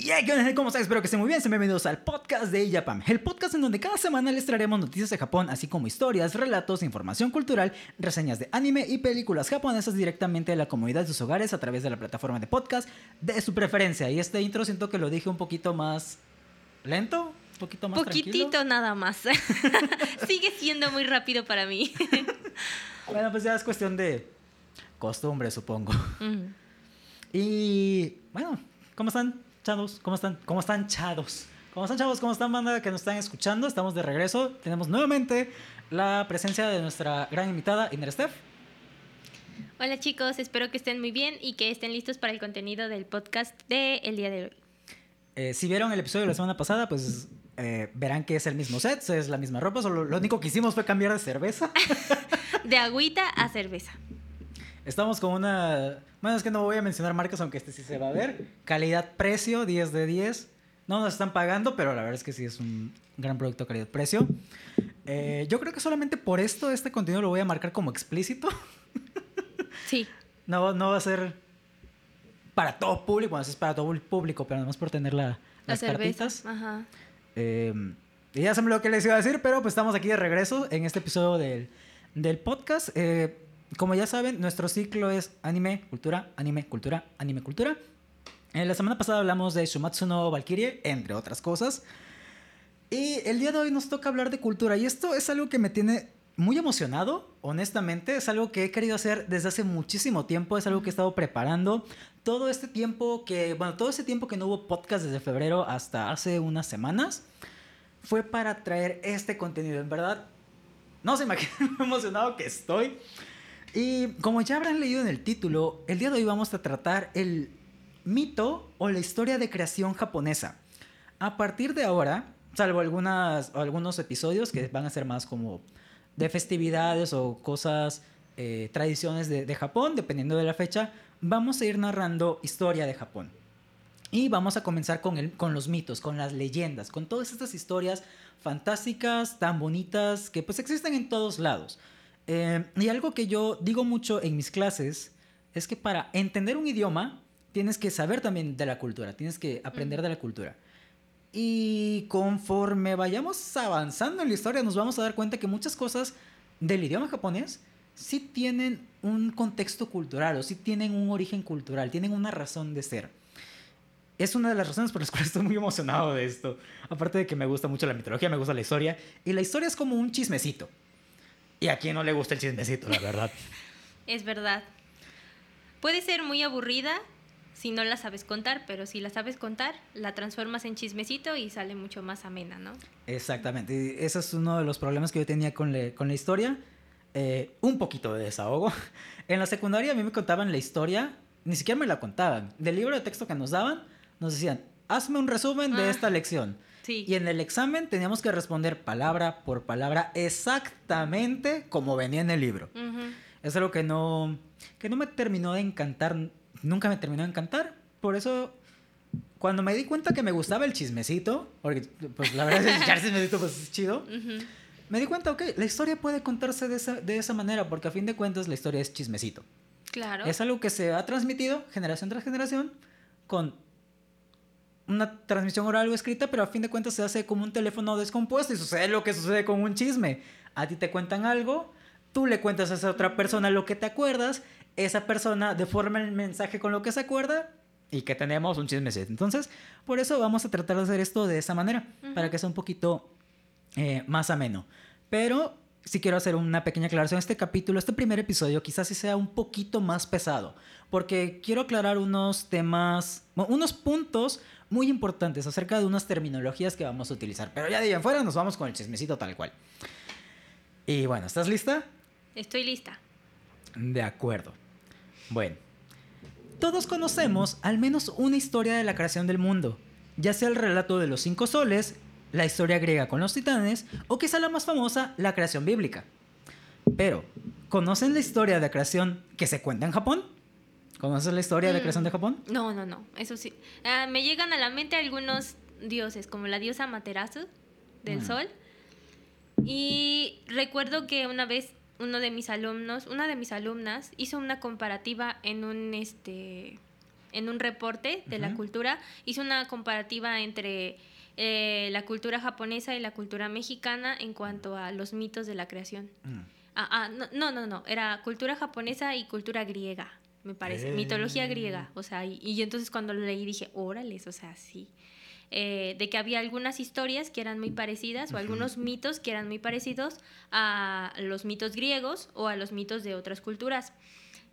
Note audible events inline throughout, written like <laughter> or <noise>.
Y hey, ¿qué onda? ¿Cómo están? Espero que estén muy bien. Sean bienvenidos al podcast de Japan, el podcast en donde cada semana les traeremos noticias de Japón, así como historias, relatos, información cultural, reseñas de anime y películas japonesas directamente de la comodidad de sus hogares a través de la plataforma de podcast de su preferencia. Y este intro siento que lo dije un poquito más lento, un poquito más Poquitito tranquilo. nada más. <laughs> Sigue siendo muy rápido para mí. <laughs> Bueno, pues ya es cuestión de costumbre, supongo. Mm. Y bueno, ¿cómo están, ¿Cómo están? ¿Cómo están, chavos? ¿Cómo están, chavos? ¿Cómo están, banda que nos están escuchando? Estamos de regreso. Tenemos nuevamente la presencia de nuestra gran invitada, Iner Steph. Hola chicos, espero que estén muy bien y que estén listos para el contenido del podcast del el día de hoy. Eh, si vieron el episodio de la semana pasada, pues eh, verán que es el mismo set, es la misma ropa, solo lo único que hicimos fue cambiar de cerveza. <laughs> De agüita a cerveza. Estamos con una... Bueno, es que no voy a mencionar marcas, aunque este sí se va a ver. Calidad-precio, 10 de 10. No nos están pagando, pero la verdad es que sí es un gran producto calidad-precio. Eh, yo creo que solamente por esto este contenido lo voy a marcar como explícito. <laughs> Sí. No, no va a ser para todo público, bueno, es para todo el público, pero además por tener la, La las cerveza. cartitas. Ajá. Eh, y ya me lo que les iba a decir, pero pues estamos aquí de regreso en este episodio del, del podcast. Eh, como ya saben, nuestro ciclo es anime, cultura, anime, cultura, anime, cultura. En la semana pasada hablamos de Shumatsu no Valkyrie, entre otras cosas. Y el día de hoy nos toca hablar de cultura. Y esto es algo que me tiene muy emocionado, honestamente. Es algo que he querido hacer desde hace muchísimo tiempo. Es algo que he estado preparando. Todo este tiempo que, bueno, todo ese tiempo que no hubo podcast desde febrero hasta hace unas semanas, fue para traer este contenido. En verdad, no se imaginan <laughs> lo emocionado que estoy. Y como ya habrán leído en el título, el día de hoy vamos a tratar el mito o la historia de creación japonesa. A partir de ahora, salvo algunas, algunos episodios que van a ser más como de festividades o cosas, eh, tradiciones de, de Japón, dependiendo de la fecha, vamos a ir narrando historia de Japón. Y vamos a comenzar con, el, con los mitos, con las leyendas, con todas estas historias fantásticas, tan bonitas, que pues existen en todos lados. Eh, y algo que yo digo mucho en mis clases es que para entender un idioma tienes que saber también de la cultura, tienes que aprender de la cultura. Y conforme vayamos avanzando en la historia nos vamos a dar cuenta que muchas cosas del idioma japonés sí tienen un contexto cultural o sí tienen un origen cultural, tienen una razón de ser. Es una de las razones por las <laughs> cuales estoy muy emocionado de esto. Aparte de que me gusta mucho la mitología, me gusta la historia. Y la historia es como un chismecito. Y a quien no le gusta el chismecito, la verdad. <laughs> Es verdad. Puede ser muy aburrida si no la sabes contar, pero si la sabes contar, la transformas en chismecito y sale mucho más amena, ¿no? Exactamente. Y ese es uno de los problemas que yo tenía con, le- con la historia. Eh, un poquito de desahogo. <laughs> En la secundaria a mí me contaban la historia, ni siquiera me la contaban. Del libro de texto que nos daban, nos decían, hazme un resumen de Ah. esta lección. Sí. Y en el examen teníamos que responder palabra por palabra exactamente como venía en el libro. Ujú. Es algo que no, que no me terminó de encantar, nunca me terminó de encantar. Por eso, cuando me di cuenta que me gustaba el chismecito, porque pues la verdad es que el chismecito pues, es chido, <laughs> me di cuenta, ok, la historia puede contarse de esa, de esa manera, porque a fin de cuentas la historia es chismecito. Claro. Es algo que se ha transmitido generación tras generación con una transmisión oral o escrita, pero a fin de cuentas se hace como un teléfono descompuesto y sucede lo que sucede con un chisme. A ti te cuentan algo, tú le cuentas a esa otra persona lo que te acuerdas, esa persona deforma el mensaje con lo que se acuerda y que tenemos un chismecito. Entonces, por eso vamos a tratar de hacer esto de esa manera, para que sea un poquito eh, más ameno. Pero sí quiero hacer una pequeña aclaración. Este capítulo, este primer episodio, quizás sí sea un poquito más pesado, porque quiero aclarar unos temas, unos puntos muy importantes acerca de unas terminologías que vamos a utilizar. Pero ya de ahí en fuera nos vamos con el chismecito tal cual. Y bueno, ¿estás lista? Estoy lista. De acuerdo. Bueno, todos conocemos al menos una historia de la creación del mundo, ya sea el relato de los cinco soles, la historia griega con los titanes o quizá la más famosa, la creación bíblica. Pero, ¿conocen la historia de creación que se cuenta en Japón? ¿Conocen la historia de Mm. creación de Japón? No, no, no. Eso sí. Ah, me llegan a la mente algunos dioses, como la diosa Materasu del Mm. sol. Y recuerdo que una vez uno de mis alumnos, una de mis alumnas, hizo una comparativa en un este en un reporte de la cultura, hizo una comparativa entre eh, la cultura japonesa y la cultura mexicana en cuanto a los mitos de la creación. Mm. Ah, ah, no, no, no, no, era cultura japonesa y cultura griega, me parece, mitología griega, o sea, y, y entonces cuando lo leí dije, órales, o sea, sí. Eh, de que había algunas historias que eran muy parecidas o algunos mitos que eran muy parecidos a los mitos griegos o a los mitos de otras culturas.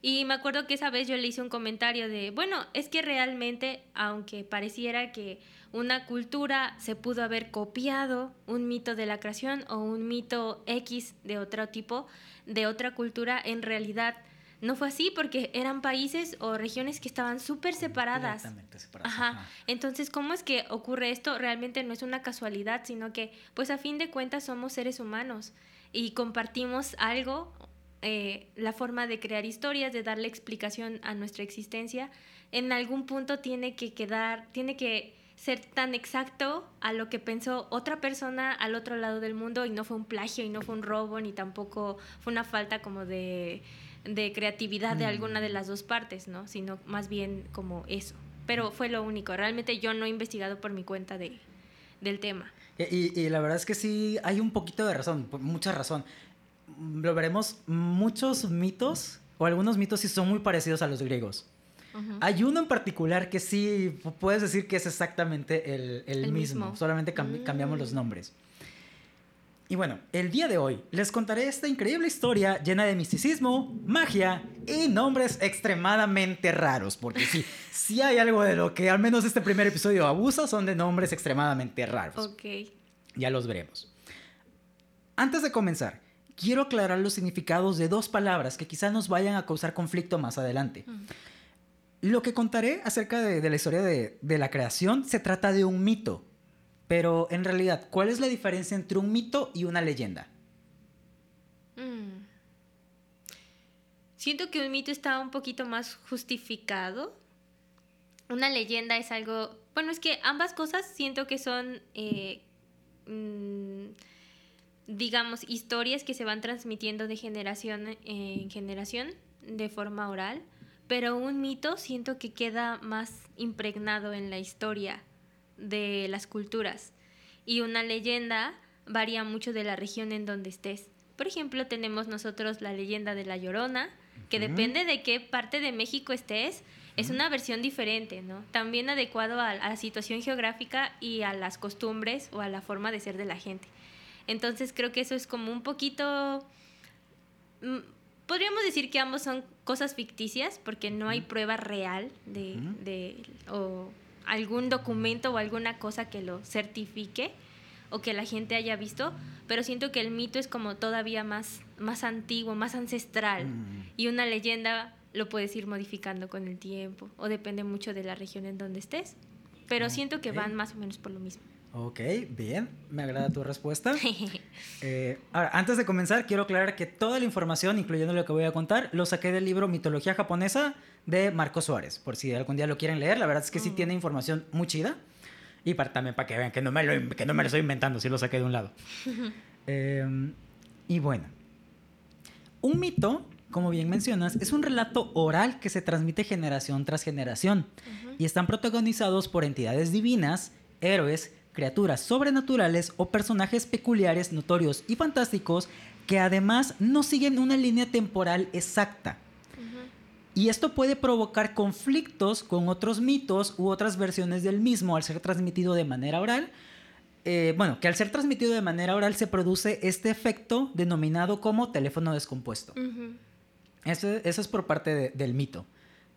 Y me acuerdo que esa vez yo le hice un comentario de, bueno, es que realmente, aunque pareciera que una cultura se pudo haber copiado un mito de la creación o un mito X de otro tipo, de otra cultura, en realidad no fue así porque eran países o regiones que estaban súper separadas. Separadas, Ajá. ajá. Entonces, ¿cómo es que ocurre esto? Realmente no es una casualidad, sino que, pues a fin de cuentas, somos seres humanos y compartimos algo, eh, la forma de crear historias, de darle explicación a nuestra existencia. En algún punto tiene que quedar, tiene que ser tan exacto a lo que pensó otra persona al otro lado del mundo y no fue un plagio y no fue un robo ni tampoco fue una falta como de, de creatividad de Mm. alguna de las dos partes, ¿no? Sino más bien como eso. Pero fue lo único. Realmente yo no he investigado por mi cuenta de, del tema. Y, y- la verdad es que sí, hay un poquito de razón, mucha razón. Mm, Lo veremos, muchos mitos, o algunos mitos sí son muy parecidos a los griegos. Hay uno en particular que sí pu- puedes decir que es exactamente el, el El mismo, mismo. solamente cambi- cambiamos los Mm. nombres. Y bueno, el día de hoy les contaré esta increíble historia llena de misticismo, magia y nombres extremadamente raros, porque sí, <laughs> sí hay algo de lo que al menos este primer episodio abusa, son de nombres extremadamente raros. Ok. Ya los veremos. Antes de comenzar, quiero aclarar los significados de dos palabras que quizás nos vayan a causar conflicto más adelante. Lo que contaré acerca de, de la historia de, de la creación se trata de un mito. Pero en realidad, ¿cuál es la diferencia entre un mito y una leyenda? Mm. Siento que un mito está un poquito más justificado. Una leyenda es algo... Bueno, es que ambas cosas siento que son, eh, mm, digamos, historias que se van transmitiendo de generación en generación de forma oral. Pero un mito siento que queda más impregnado en la historia de las culturas. Y una leyenda varía mucho de la región en donde estés. Por ejemplo, tenemos nosotros la leyenda de la Llorona, que depende de qué parte de México estés, es una versión diferente, ¿no? También adecuado a, a la situación geográfica y a las costumbres o a la forma de ser de la gente. Entonces creo que eso es como un poquito... mm, Podríamos decir que ambos son cosas ficticias porque no hay prueba real de, de- o algún documento o alguna cosa que lo certifique o que la gente haya visto, pero siento que el mito es como todavía más, más antiguo, más ancestral Mm. y una leyenda lo puedes ir modificando con el tiempo o depende mucho de la región en donde estés, pero siento que van más o menos por lo mismo. Ok, bien, me agrada tu respuesta. <laughs> Eh, ahora, antes de comenzar, quiero aclarar que toda la información, incluyendo lo que voy a contar, lo saqué del libro Mitología Japonesa de Marco Suárez. Por si algún día lo quieren leer, la verdad es que sí Mm. tiene información muy chida. Y para, también para que vean que no, me lo, que no me lo estoy inventando, sí lo saqué de un lado. <laughs> Eh, y bueno, un mito, como bien mencionas, es un relato oral que se transmite generación tras generación y están protagonizados por entidades divinas, héroes, criaturas sobrenaturales o personajes peculiares, notorios y fantásticos que además no siguen una línea temporal exacta. Y esto puede provocar conflictos con otros mitos u otras versiones del mismo al ser transmitido de manera oral. Eh, bueno, que al ser transmitido de manera oral se produce este efecto denominado como teléfono descompuesto. Eso, eso es por parte de- del mito.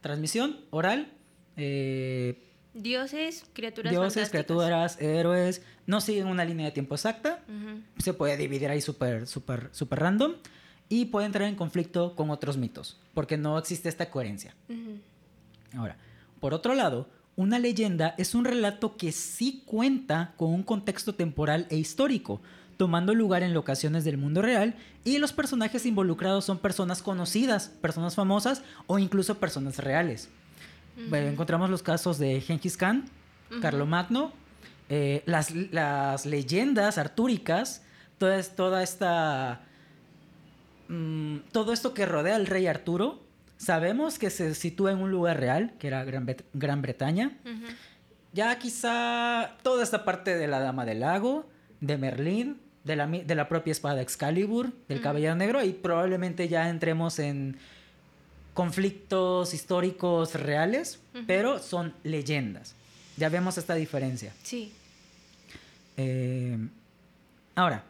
Transmisión oral, eh, Dioses, criaturas dioses, criaturas, héroes, no siguen una línea de tiempo exacta. Se puede dividir ahí súper, súper, súper random. Y puede entrar en conflicto con otros mitos, porque no existe esta coherencia. Ahora, por otro lado, una leyenda es un relato que sí cuenta con un contexto temporal e histórico, tomando lugar en locaciones del mundo real y los personajes involucrados son personas conocidas, personas famosas o incluso personas reales. Eh, encontramos los casos de Genghis Khan. Carlomagno, eh, las, las leyendas artúricas, toda, es- toda esta... mm, todo esto que rodea al rey Arturo Sabemos que se sitúa en un lugar real, que era Gran, Bet- Gran Bretaña. Ya quizá toda esta parte de la Dama del Lago, de Merlín, de la, de la propia espada Excalibur, del. Caballero Negro, y probablemente ya entremos en conflictos históricos reales, pero son leyendas. Ya vemos esta diferencia. Sí. Eh, ahora,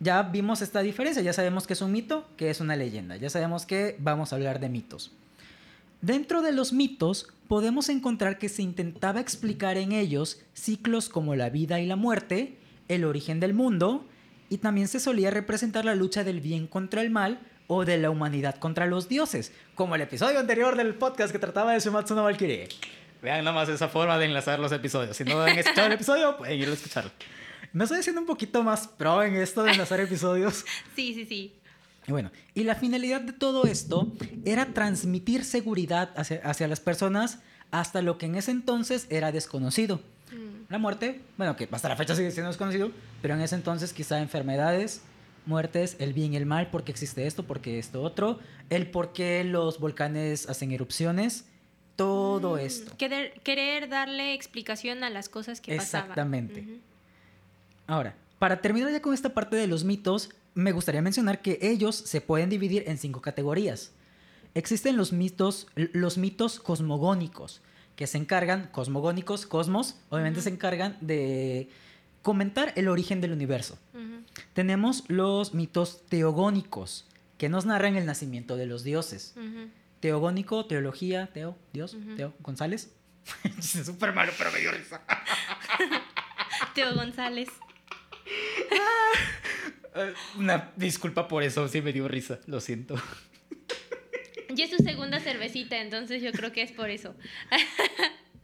ya vimos esta diferencia, ya sabemos que es un mito, que es una leyenda, ya sabemos que vamos a hablar de mitos. Dentro de los mitos podemos encontrar que se intentaba explicar en ellos ciclos como la vida y la muerte, el origen del mundo, y también se solía representar la lucha del bien contra el mal o de la humanidad contra los dioses, como el episodio anterior del podcast que trataba de Shumatsu no Valkyrie. Vean nada más esa forma de enlazar los episodios. Si no han escuchado el episodio, <laughs> pueden ir a escucharlo. Me estoy haciendo un poquito más pro en esto de enlazar episodios. <laughs> Sí, sí, sí. Y bueno, y la finalidad de todo esto era transmitir seguridad hacia, hacia las personas hasta lo que en ese entonces era desconocido. Mm. La muerte, bueno, que hasta la fecha sigue siendo desconocido, pero en ese entonces quizá enfermedades, muertes, el bien y el mal, porque existe esto, porque esto otro, el por qué los volcanes hacen erupciones, todo Mm, esto. Querer, querer darle explicación a las cosas que pasaban. Exactamente. Ujú. Ahora, para terminar ya con esta parte de los mitos, me gustaría mencionar que ellos se pueden dividir en cinco categorías. Existen los mitos, los mitos cosmogónicos, que se encargan, cosmogónicos, cosmos, obviamente se encargan de comentar el origen del universo. Tenemos los mitos teogónicos, que nos narran el nacimiento de los dioses. Teogónico, teología, teo, Dios, teo, González. <laughs> es súper malo, pero me dio risa. <laughs> Teo González. Eh, Una disculpa por eso, sí me dio risa, lo siento. <laughs> Y es su segunda cervecita, entonces yo creo que es por eso.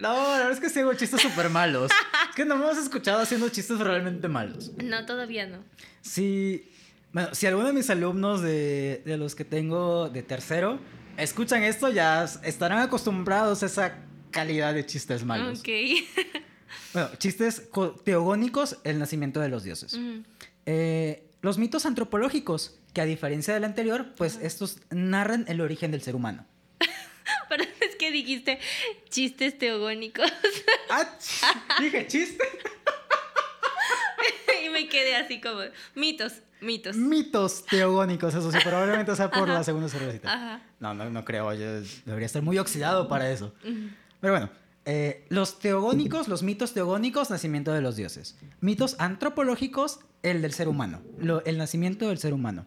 No, la verdad es que sí hago chistes súper malos. Es que no me has escuchado haciendo chistes realmente malos. No, todavía no. Si, bueno, si alguno de mis alumnos de, de los que tengo de tercero escuchan esto, ya estarán acostumbrados a esa calidad de chistes malos. Ok. <laughs> Bueno, chistes co- teogónicos, el nacimiento de los dioses. Eh, los mitos antropológicos, que a diferencia del anterior, pues estos narran el origen del ser humano. Pero <laughs> es que dijiste chistes teogónicos <laughs> ¡Ah! Dije chiste. <laughs> y me quedé así como mitos, mitos. Mitos teogónicos, eso sí, probablemente sea por la segunda cervecita. Ajá. No, no, no creo, yo debería estar muy oxidado para eso. Pero bueno, eh, los teogónicos, los mitos teogónicos, nacimiento de los dioses. Mitos antropológicos, el del ser humano, lo- el nacimiento del ser humano.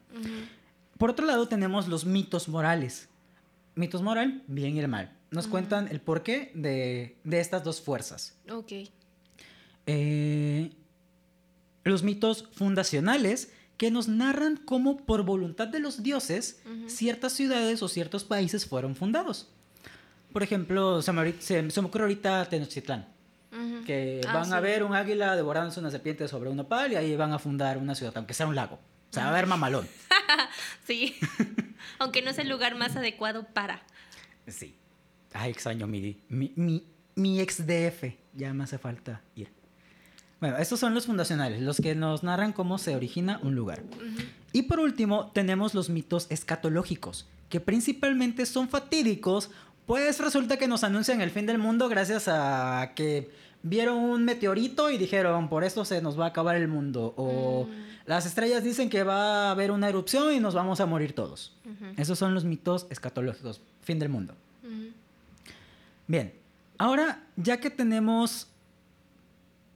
Por otro lado tenemos los mitos morales. Mitos moral, bien y el mal. Nos cuentan el porqué de, de estas dos fuerzas. Ok. Eh, los mitos fundacionales que nos narran cómo por voluntad de los dioses ciertas ciudades o ciertos países fueron fundados. Por ejemplo, se me, ahorita- se- se me ocurre ahorita Tenochtitlán, que Ah, van a ver un águila devorándose una serpiente sobre un nopal y ahí van a fundar una ciudad, aunque sea un lago. O sea, va a ver mamalón. <laughs> Sí. <laughs> Aunque no es el lugar más adecuado para. Sí. Ay, extraño mi, mi, mi, mi ex DF. Ya me hace falta ir. Bueno, estos son los fundacionales, los que nos narran cómo se origina un lugar. Y por último, tenemos los mitos escatológicos, que principalmente son fatídicos, pues resulta que nos anuncian el fin del mundo gracias a que vieron un meteorito y dijeron, por esto se nos va a acabar el mundo. O Mm. Las estrellas dicen que va a haber una erupción y nos vamos a morir todos. Esos son los mitos escatológicos, fin del mundo. Bien, ahora ya que tenemos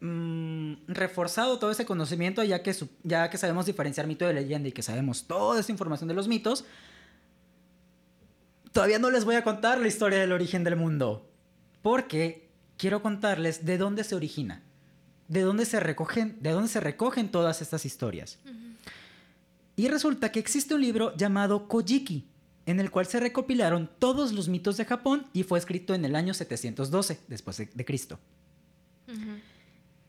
mm, reforzado todo ese conocimiento, ya que, ya que sabemos diferenciar mito de leyenda y que sabemos toda esa información de los mitos, todavía no les voy a contar la historia del origen del mundo, porque quiero contarles de dónde se origina, de dónde se recogen, de dónde se recogen todas estas historias. Y resulta que existe un libro llamado Kojiki, en el cual se recopilaron todos los mitos de Japón y fue escrito en el año 712 después de, de Cristo.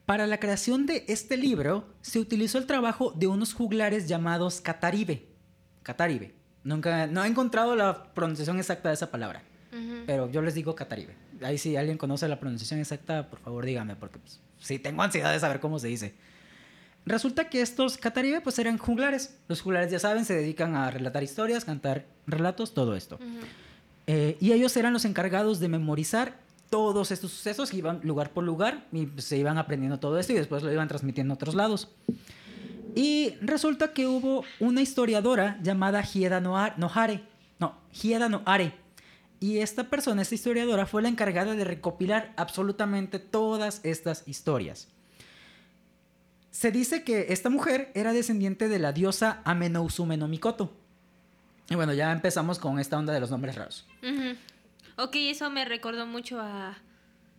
Para la creación de este libro se utilizó el trabajo de unos juglares llamados Kataribe. Kataribe. Nunca, no he encontrado la pronunciación exacta de esa palabra, pero yo les digo Kataribe. Ahí si alguien conoce la pronunciación exacta, por favor dígame, porque pues, sí tengo ansiedad de saber cómo se dice. Resulta que estos Kataribe pues eran juglares. Los juglares ya saben, se dedican a relatar historias, cantar relatos, todo esto. Eh, y ellos eran los encargados de memorizar todos estos sucesos, iban lugar por lugar y pues, se iban aprendiendo todo esto y después lo iban transmitiendo a otros lados. Y resulta que hubo una historiadora llamada Hieda Nohare, no, Hieda Nohare. Y esta persona, esta historiadora, fue la encargada de recopilar absolutamente todas estas historias. Se dice que esta mujer era descendiente de la diosa Amenousume no Mikoto. Y bueno, ya empezamos con esta onda de los nombres raros. Ok, eso me recordó mucho a...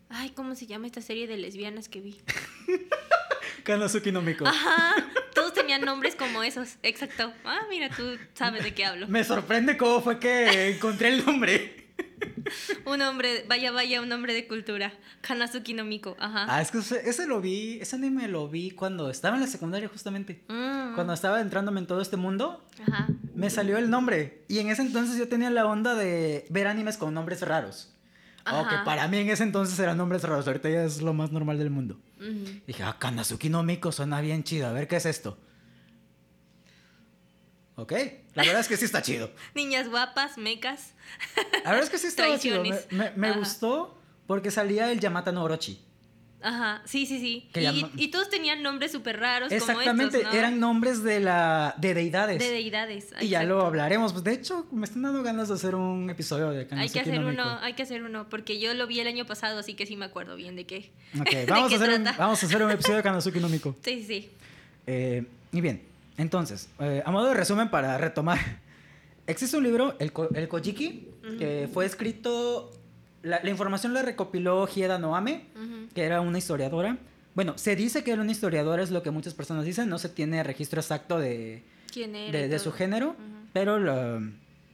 Ay, ¿cómo se llama esta serie de lesbianas que vi? <laughs> Kanazuki no Miko. Ajá, todos tenían nombres como esos, exacto. Ah, mira, tú sabes de qué hablo. Me sorprende cómo fue que encontré el nombre. Un hombre, vaya, vaya, un hombre de cultura. Kanazuki no Miko, ajá. Ah, es que ese, lo vi, ese anime lo vi cuando estaba en la secundaria justamente. Mm. Cuando estaba entrándome en todo este mundo, ajá. me salió el nombre. Y en ese entonces yo tenía la onda de ver animes con nombres raros. O que para mí en ese entonces eran nombres raros, ahorita ya es lo más normal del mundo. Dije, ah, Kanazuki no Miko suena bien chido, a ver qué es esto. Ok, la verdad es que sí está chido. Niñas guapas, mecas. La verdad es que sí está chido. Me, gustó porque salía el Yamata no Orochi. Ajá, sí, sí, sí. Y, todos tenían nombres súper raros. Exactamente, como estos, eran nombres de la de deidades. De deidades. Y ya lo hablaremos. Pues de hecho, me están dando ganas de hacer un episodio de Hay que hacer uno, hay que hacer uno, porque yo lo vi el año pasado, así que sí me acuerdo bien de qué. Ok, <laughs> vamos, a, hacer un, vamos a hacer un episodio de <laughs> Kanazuki no Sí, sí, sí. Eh, y bien, entonces, eh, a modo de resumen para retomar, <laughs> existe un libro, el, el Kojiki, que fue escrito, la, información la recopiló Hieda Noame, que era una historiadora. Bueno, se dice que era una historiadora, es lo que muchas personas dicen, no se tiene registro exacto de, ¿Quién de, su género, pero lo,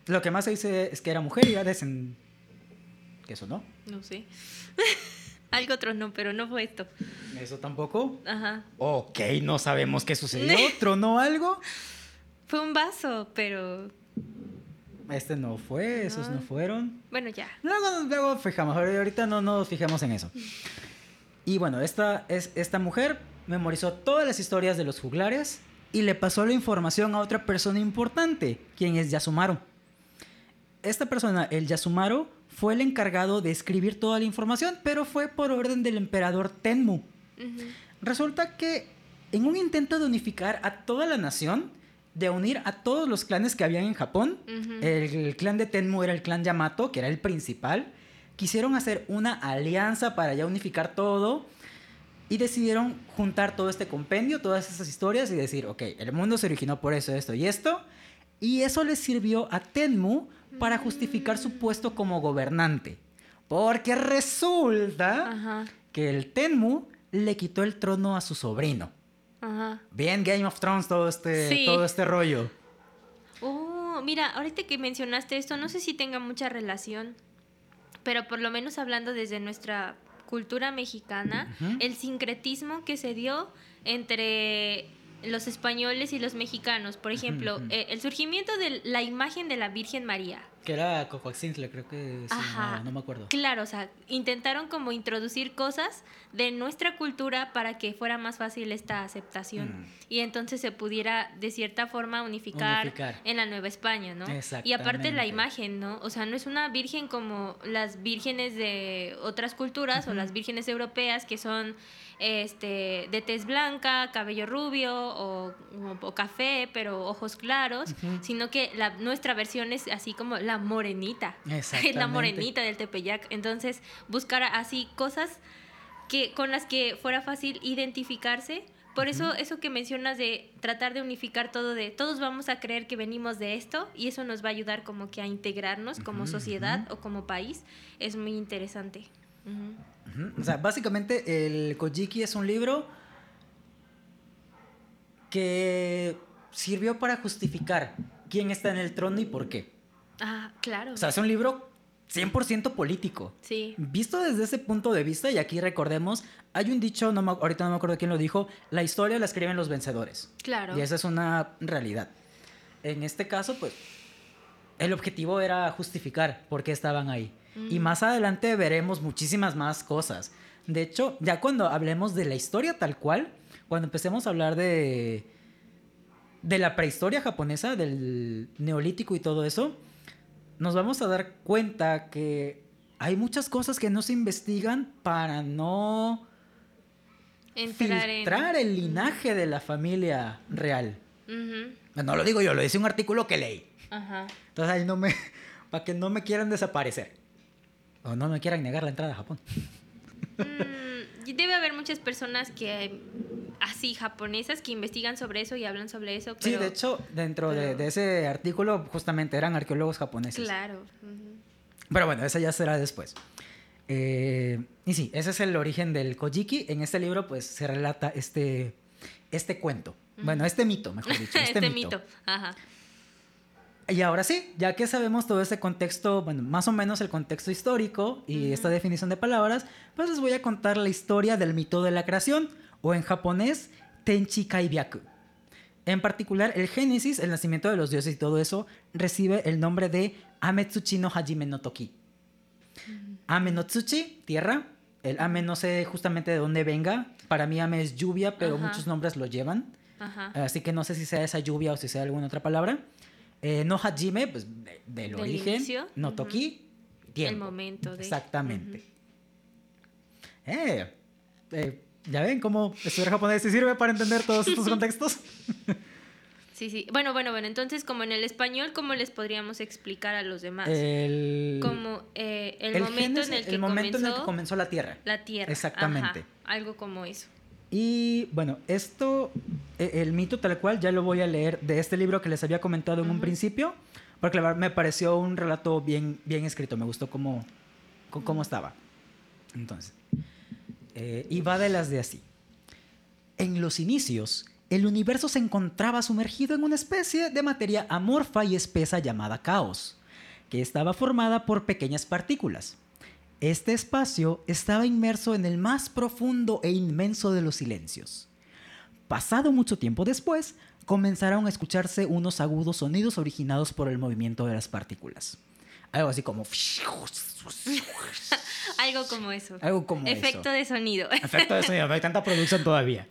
lo, que más se dice es que era mujer y era en ¿Qué eso no? No sé. <laughs> Algo otro no, pero no fue esto. ¿Eso tampoco? Ajá. Ok, no sabemos qué sucedió. <laughs> ¿Tronó algo? Fue un vaso, pero. Este no fue, esos no fueron. Bueno, ya. Luego, luego fijamos, ahorita no nos fijamos en eso. Y bueno, esta, es, esta mujer memorizó todas las historias de los juglares y le pasó la información a otra persona importante, quien es Yasumaru. Esta persona, el Yasumaru, fue el encargado de escribir toda la información, pero fue por orden del emperador Tenmu. Resulta que en un intento de unificar a toda la nación, de unir a todos los clanes que habían en Japón, el, clan de Tenmu era el clan Yamato, que era el principal, quisieron hacer una alianza para ya unificar todo y decidieron juntar todo este compendio, todas esas historias y decir, ok, el mundo se originó por eso, esto y esto, y eso le sirvió a Tenmu para justificar su puesto como gobernante. Porque resulta que el Tenmu le quitó el trono a su sobrino. Bien Game of Thrones todo este, todo este rollo. Oh, mira, ahorita que mencionaste esto, no sé si tenga mucha relación, pero por lo menos hablando desde nuestra cultura mexicana, el sincretismo que se dio entre los españoles y los mexicanos. Por ejemplo, eh, el surgimiento de la imagen de la Virgen María. Que era Cocoaxintle, creo que sí, no, me acuerdo. Claro, o sea, intentaron como introducir cosas de nuestra cultura para que fuera más fácil esta aceptación. Mm. Y entonces se pudiera, de cierta forma, unificar, en la Nueva España, ¿no? Y aparte la imagen, ¿no? O sea, no es una virgen como las vírgenes de otras culturas o las vírgenes europeas que son este, de tez blanca, cabello rubio o, café, pero ojos claros, sino que la, nuestra versión es así como la morenita. <laughs> La morenita del Tepeyac. Entonces, buscar así cosas que, con las que fuera fácil identificarse. Por eso, eso que mencionas de tratar de unificar todo, de todos vamos a creer que venimos de esto y eso nos va a ayudar como que a integrarnos como sociedad o como país, es muy interesante. O sea, básicamente el Kojiki es un libro que sirvió para justificar quién está en el trono y por qué. Ah, claro. O sea, es un libro 100% político. Sí. Visto desde ese punto de vista, y aquí recordemos, hay un dicho, no ahorita no me acuerdo quién lo dijo, la historia la escriben los vencedores. Claro. Y esa es una realidad. En este caso, pues, el objetivo era justificar por qué estaban ahí. Y más adelante veremos muchísimas más cosas. De hecho, ya cuando hablemos de la historia tal cual, cuando empecemos a hablar de, de la prehistoria japonesa, del neolítico y todo eso, nos vamos a dar cuenta que hay muchas cosas que no se investigan para no Entrar en- filtrar el linaje de la familia real. No lo digo yo, lo dice un artículo que leí. Ajá. Entonces ahí no me. <laughs> para que no me quieran desaparecer. O no me quieran negar la entrada a Japón. Mm, debe haber muchas personas que así japonesas que investigan sobre eso y hablan sobre eso. sí, pero- de hecho, dentro de, pero- de ese artículo, justamente eran arqueólogos japoneses. Claro. ujú. Pero bueno, esa ya será después. Eh, y sí, ese es el origen del Kojiki. En este libro, pues, se relata este, este cuento. Bueno, este mito, mejor dicho. <laughs> Este, Este, mito. mito. Ajá. Y ahora sí, ya que sabemos todo ese contexto, bueno, más o menos el contexto histórico y esta definición de palabras, pues les voy a contar la historia del mito de la creación, o en japonés, Tenchi Kaibyaku. En particular, el Génesis, el nacimiento de los dioses y todo eso, recibe el nombre de Ametsuchi no Hajime no Toki. Ame no Tsuchi, tierra. El Ame no sé justamente de dónde venga. Para mí Ame es lluvia, pero muchos nombres lo llevan. Así que no sé si sea esa lluvia o si sea alguna otra palabra. Eh, no hajime, pues de- del, Del origen. inicio, No toki, tiempo. El momento de. Exactamente. Eh, eh, ¿Ya ven cómo estudiar japonés sí sirve para entender todos estos <laughs> contextos? Sí, sí. Bueno, bueno, bueno. Entonces, como en el español, ¿cómo les podríamos explicar a los demás? El, como el, el momento en el momento comenzó en el que comenzó la Tierra. la Tierra. Exactamente. Ajá, algo como eso. Y bueno, esto, eh, el mito tal cual, ya lo voy a leer de este libro que les había comentado en un principio, porque me pareció un relato bien, bien escrito, me gustó cómo, cómo estaba. Entonces, eh, y va de las de así. En los inicios, el universo se encontraba sumergido en una especie de materia amorfa y espesa llamada caos, que estaba formada por pequeñas partículas. Este espacio estaba inmerso en el más profundo e inmenso de los silencios. Pasado mucho tiempo después, comenzaron a escucharse unos agudos sonidos originados por el movimiento de las partículas. Algo así como... <laughs> Algo como eso. Algo como Efecto eso. de sonido. <laughs> Efecto de sonido, no hay tanta producción todavía.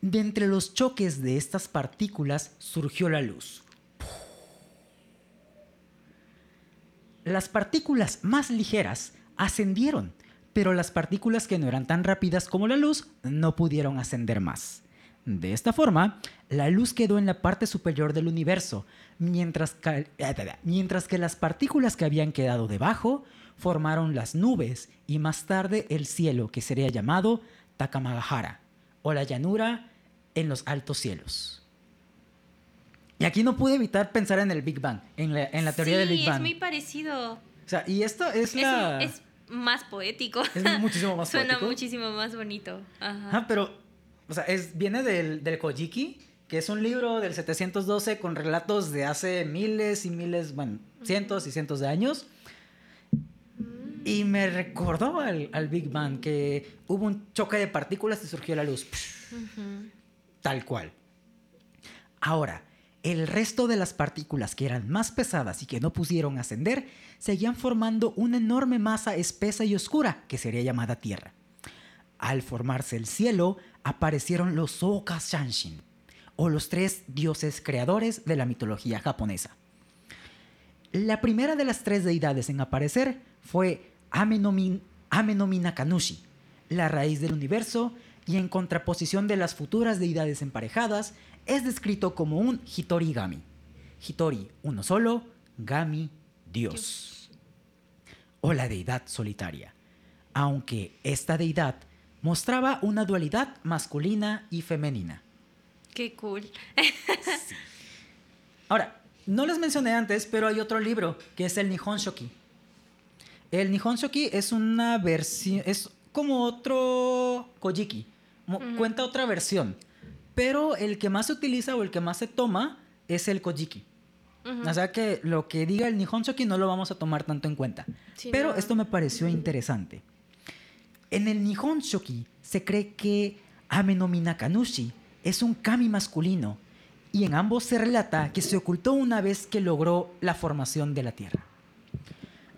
De entre los choques de estas partículas surgió la luz. Las partículas más ligeras ascendieron, pero las partículas que no eran tan rápidas como la luz no pudieron ascender más. De esta forma, la luz quedó en la parte superior del universo, mientras que, <laughs> mientras que las partículas que habían quedado debajo formaron las nubes y más tarde el cielo, que sería llamado Takamagahara, o la llanura en los altos cielos. Y aquí no pude evitar pensar en el Big Bang, en la, en la teoría sí, del Big Bang. es muy parecido. O sea, y esto es Es, la... es más poético. Es muchísimo más <laughs> Suena poético. muchísimo más bonito. Ajá. Ajá, pero, o sea, es, viene del, del Kojiki, que es un libro del 712 con relatos de hace miles y miles, bueno, cientos y cientos de años. Y me recordó al, al Big Bang, que hubo un choque de partículas y surgió la luz. Tal cual. Ahora, el resto de las partículas que eran más pesadas y que no pudieron ascender, seguían formando una enorme masa espesa y oscura que sería llamada Tierra. Al formarse el cielo, aparecieron los Soka Shanshin, o los tres dioses creadores de la mitología japonesa. La primera de las tres deidades en aparecer fue Amenomin, Amenominakanushi, la raíz del universo, y en contraposición de las futuras deidades emparejadas, es descrito como un Hitori Gami. Hitori, uno solo, Gami, Dios. O la deidad solitaria. Aunque esta deidad mostraba una dualidad masculina y femenina. Qué cool. Ahora, no les mencioné antes, pero hay otro libro que es el Nihon Shoki. El Nihon Shoki es una versión, es como otro Kojiki. Cuenta otra versión. Pero el que más se utiliza o el que más se toma es el Kojiki. O sea que lo que diga el Nihon Shoki no lo vamos a tomar tanto en cuenta. Sí, Pero no. esto me pareció interesante. En el Nihon Shoki se cree que Amenomi Nakanushi es un kami masculino y en ambos se relata que se ocultó una vez que logró la formación de la Tierra.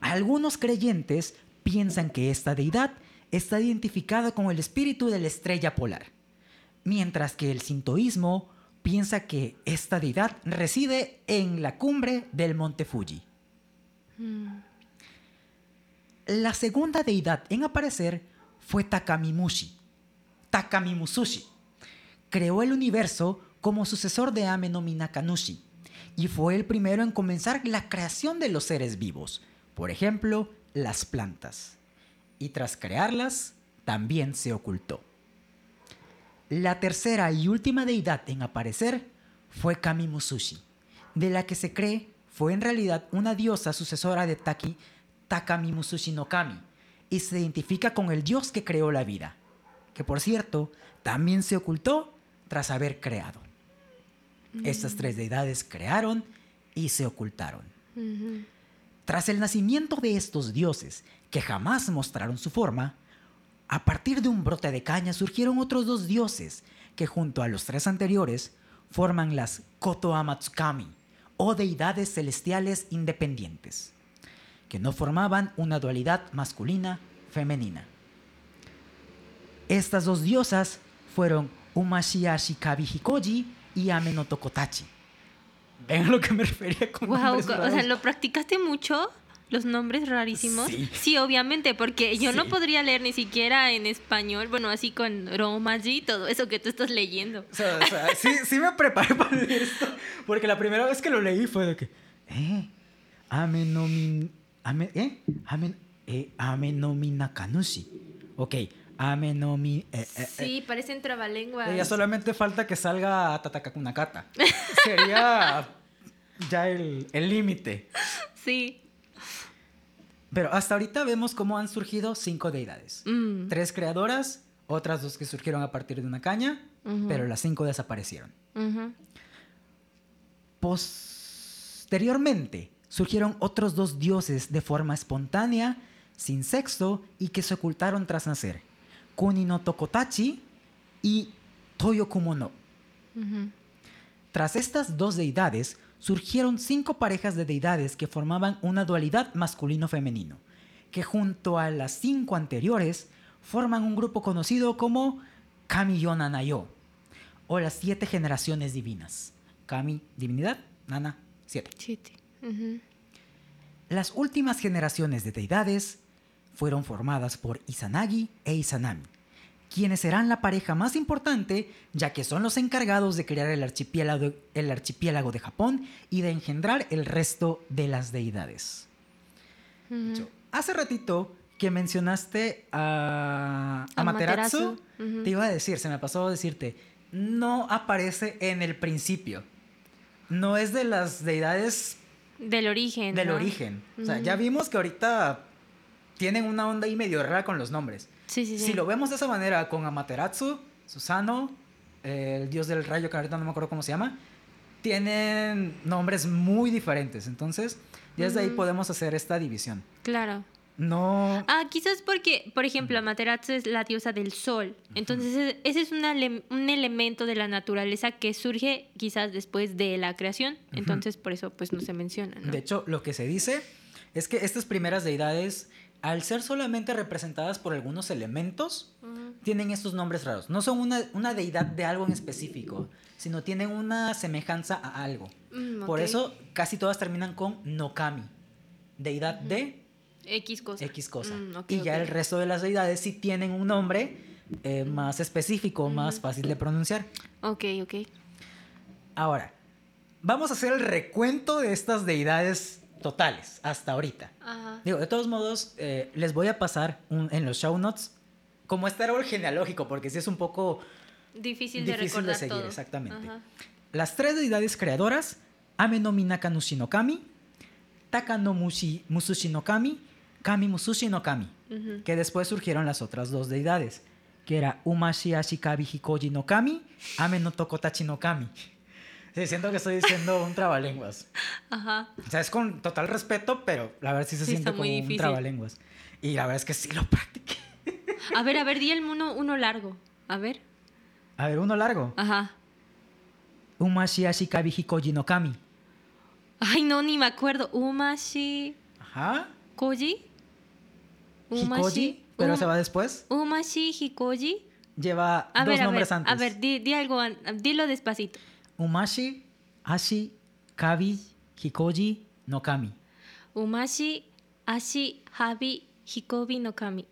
Algunos creyentes piensan que esta deidad está identificada con el espíritu de la estrella polar, mientras que el sintoísmo piensa que esta deidad reside en la cumbre del monte Fuji. Mm. La segunda deidad en aparecer fue Takamimushi. Takamimusushi. Creó el universo como sucesor de Ame no Minakanushi y fue el primero en comenzar la creación de los seres vivos, por ejemplo, las plantas. Y tras crearlas, también se ocultó. La tercera y última deidad en aparecer fue Kamimusushi, de la que se cree fue en realidad una diosa sucesora de Taki, Takamimusushi no Kami, y se identifica con el dios que creó la vida, que por cierto también se ocultó tras haber creado. Estas tres deidades crearon y se ocultaron. Tras el nacimiento de estos dioses, que jamás mostraron su forma, a partir de un brote de caña surgieron otros dos dioses que junto a los tres anteriores forman las Koto Amatsukami, o deidades celestiales independientes, que no formaban una dualidad masculina-femenina. Estas dos diosas fueron Umashiashi Kabihikoji y Ame no Tokotachi. ¿Ven a lo que me refería con Wow, o sea? ¿lo practicaste mucho? Los nombres rarísimos. Sí. obviamente, porque yo no podría leer ni siquiera en español, bueno, así con romaji, todo eso que tú estás leyendo. O sea, o sea, sí, sí me preparé para leer esto. Porque la primera vez que lo leí fue de que. ¿Eh? Ame no min. Ame, ¿Eh? Ame, eh, ame no mi nakanushi. Ok. Ame no mi. eh, eh, Sí, parecen trabalenguas. eh, ya solamente falta que salga Tatakakunakata. <laughs> Sería ya el el límite. Sí. Pero hasta ahorita vemos cómo han surgido cinco deidades. Mm. Tres creadoras, otras dos que surgieron a partir de una caña, pero las cinco desaparecieron. Posteriormente surgieron otros dos dioses de forma espontánea, sin sexo y que se ocultaron tras nacer: Kuni no Tokotachi y Toyokumono. Tras estas dos deidades surgieron cinco parejas de deidades que formaban una dualidad masculino-femenino, que junto a las cinco anteriores forman un grupo conocido como Kami-yo Nana-yo, o las siete generaciones divinas. Kami, divinidad, Nana, siete. Siete. Las últimas generaciones de deidades fueron formadas por Izanagi e Izanami, quienes serán la pareja más importante ya que son los encargados de crear el archipiélago, el archipiélago de Japón y de engendrar el resto de las deidades. Hace ratito que mencionaste a, a te iba a decir, se me pasó a decirte, no aparece en el principio. No es de las deidades Del origen. del ¿no? origen. O sea, ya vimos que ahorita tienen una onda ahí medio rara con los nombres. Sí, sí, sí. Si lo vemos de esa manera con Amaterasu, Susano, eh, el dios del rayo, que ahorita no me acuerdo cómo se llama, tienen nombres muy diferentes. Entonces, ya desde ahí Ujú. podemos hacer esta división. Claro. No. Ah, quizás porque, por ejemplo, Amaterasu es la diosa del sol. Entonces, ese es una un elemento de la naturaleza que surge quizás después de la creación. Entonces, por eso, pues, no se menciona, ¿no? De hecho, lo que se dice es que estas primeras deidades, al ser solamente representadas por algunos elementos, tienen estos nombres raros. No son una, una deidad de algo en específico, sino tienen una semejanza a algo. Mm, Por eso casi todas terminan con Nokami, deidad de X cosa. X cosa. Mm, y ya el resto de las deidades sí tienen un nombre eh, más específico, más fácil de pronunciar. Ok, ok. Ahora, vamos a hacer el recuento de estas deidades totales hasta ahorita. Ajá. Digo, de todos modos, eh, les voy a pasar un- en los show notes como este árbol genealógico, porque sí es un poco Difícil, de Difícil de recordar seguir, todo. exactamente. Ajá. Las tres deidades creadoras, Ame no Minaka Nushi no Kami, Taka no Mushi, Musushi no Kami, Kami Musushi no Kami, Ujú. que después surgieron las otras dos deidades, que era Umashi Ashikabi Hikoji no Kami, Ame no Tokotachi no Kami. Sí, siento que estoy diciendo un trabalenguas. Ajá. O sea, es con total respeto, pero la verdad sí se Sí, siente como muy un trabalenguas. Y la verdad es que sí lo <laughs> practiqué. A ver, a ver, di el uno, uno largo. A ver. A ver, uno largo. Ajá. Umashi Ashikabi Hikoji no Kami. Ay, no, ni me acuerdo. Umashi Ajá. Koji. Hikoji, pero Um- se va después. Umashi Hikoji. Lleva A dos ver, a ver, nombres antes. a ver, di, di algo, dilo despacito. Umashi, Ashi, Kabi, Hikoji, no Kami. Umashi, Ashi, Habi, Hikobi no Kami.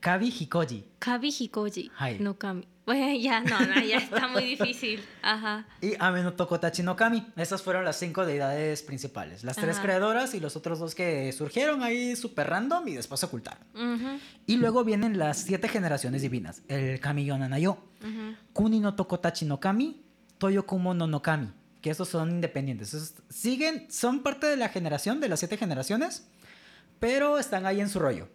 Kabi Hikoji. Kabi Hikoji no Kami. <laughs> Bueno, ya, no, no, ya está muy difícil. Ajá. Y Ame no Tokotachi no Kami. Esas fueron las cinco deidades principales. Las tres creadoras y los otros dos que surgieron ahí super random y después se ocultaron. Y luego vienen las siete generaciones divinas. El Kami Yonanayo. Kuni no Tokotachi no Kami. Toyokumo no no Kami. Que esos son independientes. Esos siguen, son parte de la generación, de las siete generaciones. Pero están ahí en su rollo.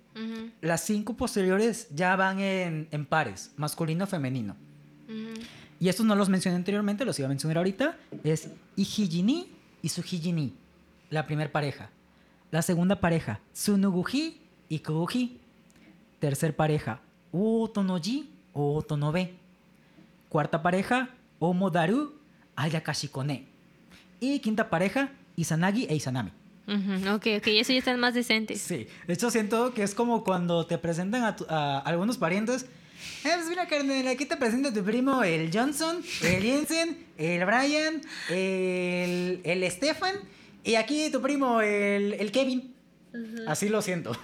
Las cinco posteriores ya van en, en pares, masculino-femenino. ujú. Y estos no los mencioné anteriormente, los iba a mencionar ahorita. Es Ihijini y Sujijini, la primera pareja. La segunda pareja, Tsunuguji y Kuguji. Tercer pareja, Uotonoji o Otonobe. Cuarta pareja, Omodaru Ayakashikone. Y quinta pareja, Izanagi e Izanami. Ujú, Ok, ok, eso ya están más decentes. Sí, de hecho siento que es como cuando te presentan a, tu- a algunos parientes. Eh, pues mira, carnal, aquí te presento a tu primo el Johnson, el Jensen, el Brian, el, el Stefan y aquí tu primo el, el Kevin. Así lo siento.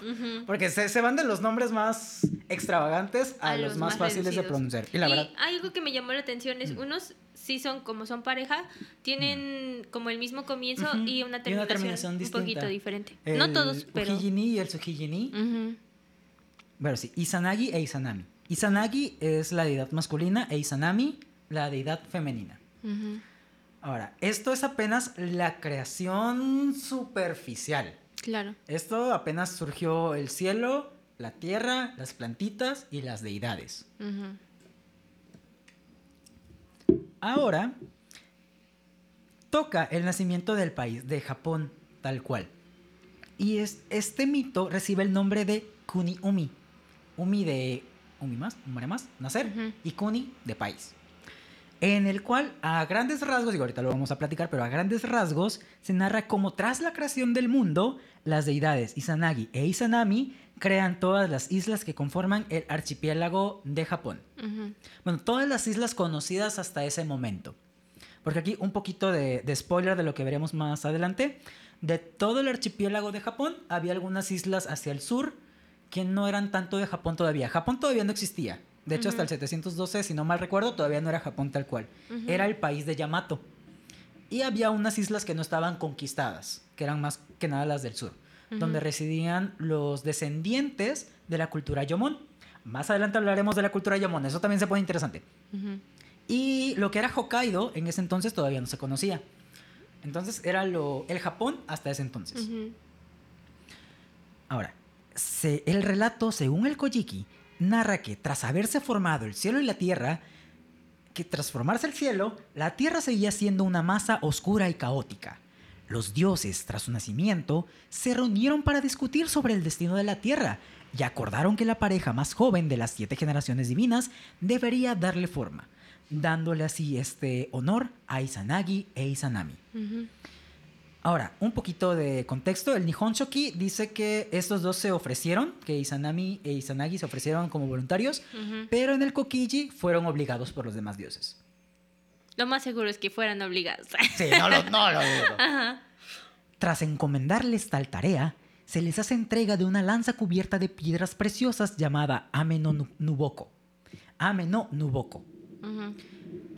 Porque se, se van de los nombres más extravagantes a, los, más, fáciles de pronunciar. Y la verdad, algo que me llamó la atención es unos sí son como son pareja tienen como el mismo comienzo y una Y una terminación, un poquito diferente. el no todos, pero Ujijini y el Sujijini. Ujú, Bueno, sí, Izanagi e Izanami. Izanagi es la deidad masculina e Izanami la deidad femenina. Ahora, esto es apenas la creación superficial. Claro. Esto apenas surgió el cielo, la tierra, las plantitas y las deidades. Ahora, toca el nacimiento del país, de Japón, tal cual. Y es, este mito recibe el nombre de Kuni-umi. Umi de umi más, umare más, nacer, y Kuni de país. En el cual, a grandes rasgos, digo, ahorita lo vamos a platicar, pero a grandes rasgos, se narra cómo tras la creación del mundo, las deidades Izanagi e Izanami crean todas las islas que conforman el archipiélago de Japón. Bueno, todas las islas conocidas hasta ese momento. Porque aquí un poquito de, de spoiler de lo que veremos más adelante. De todo el archipiélago de Japón, había algunas islas hacia el sur que no eran tanto de Japón todavía. Japón todavía no existía. De hecho, hasta el 712, si no mal recuerdo, todavía no era Japón tal cual. Era el país de Yamato. Y había unas islas que no estaban conquistadas, que eran más que nada las del sur, donde Ujú. residían los descendientes de la cultura Yomon. Más adelante hablaremos de la cultura Yomon, eso también se pone interesante. Ujú. Y lo que era Hokkaido en ese entonces todavía no se conocía. Entonces era lo, el Japón hasta ese entonces. Ujú. Ahora, se- el relato, según el Kojiki, narra que tras haberse formado el cielo y la tierra, que tras formarse el cielo, la tierra seguía siendo una masa oscura y caótica. Los dioses, tras su nacimiento, se reunieron para discutir sobre el destino de la tierra y acordaron que la pareja más joven de las siete generaciones divinas debería darle forma, dándole así este honor a Izanagi e Izanami. Ahora, un poquito de contexto. El Nihon Shoki dice que estos dos se ofrecieron, que Izanami e Izanagi se ofrecieron como voluntarios, pero en el Kokiji fueron obligados por los demás dioses. Lo más seguro es que fueran obligados. <laughs> Sí, no lo, no lo. <laughs> Ajá. Tras encomendarles tal tarea, se les hace entrega de una lanza cubierta de piedras preciosas llamada Ame no Nu- Nuboko. Ame no Nuboko.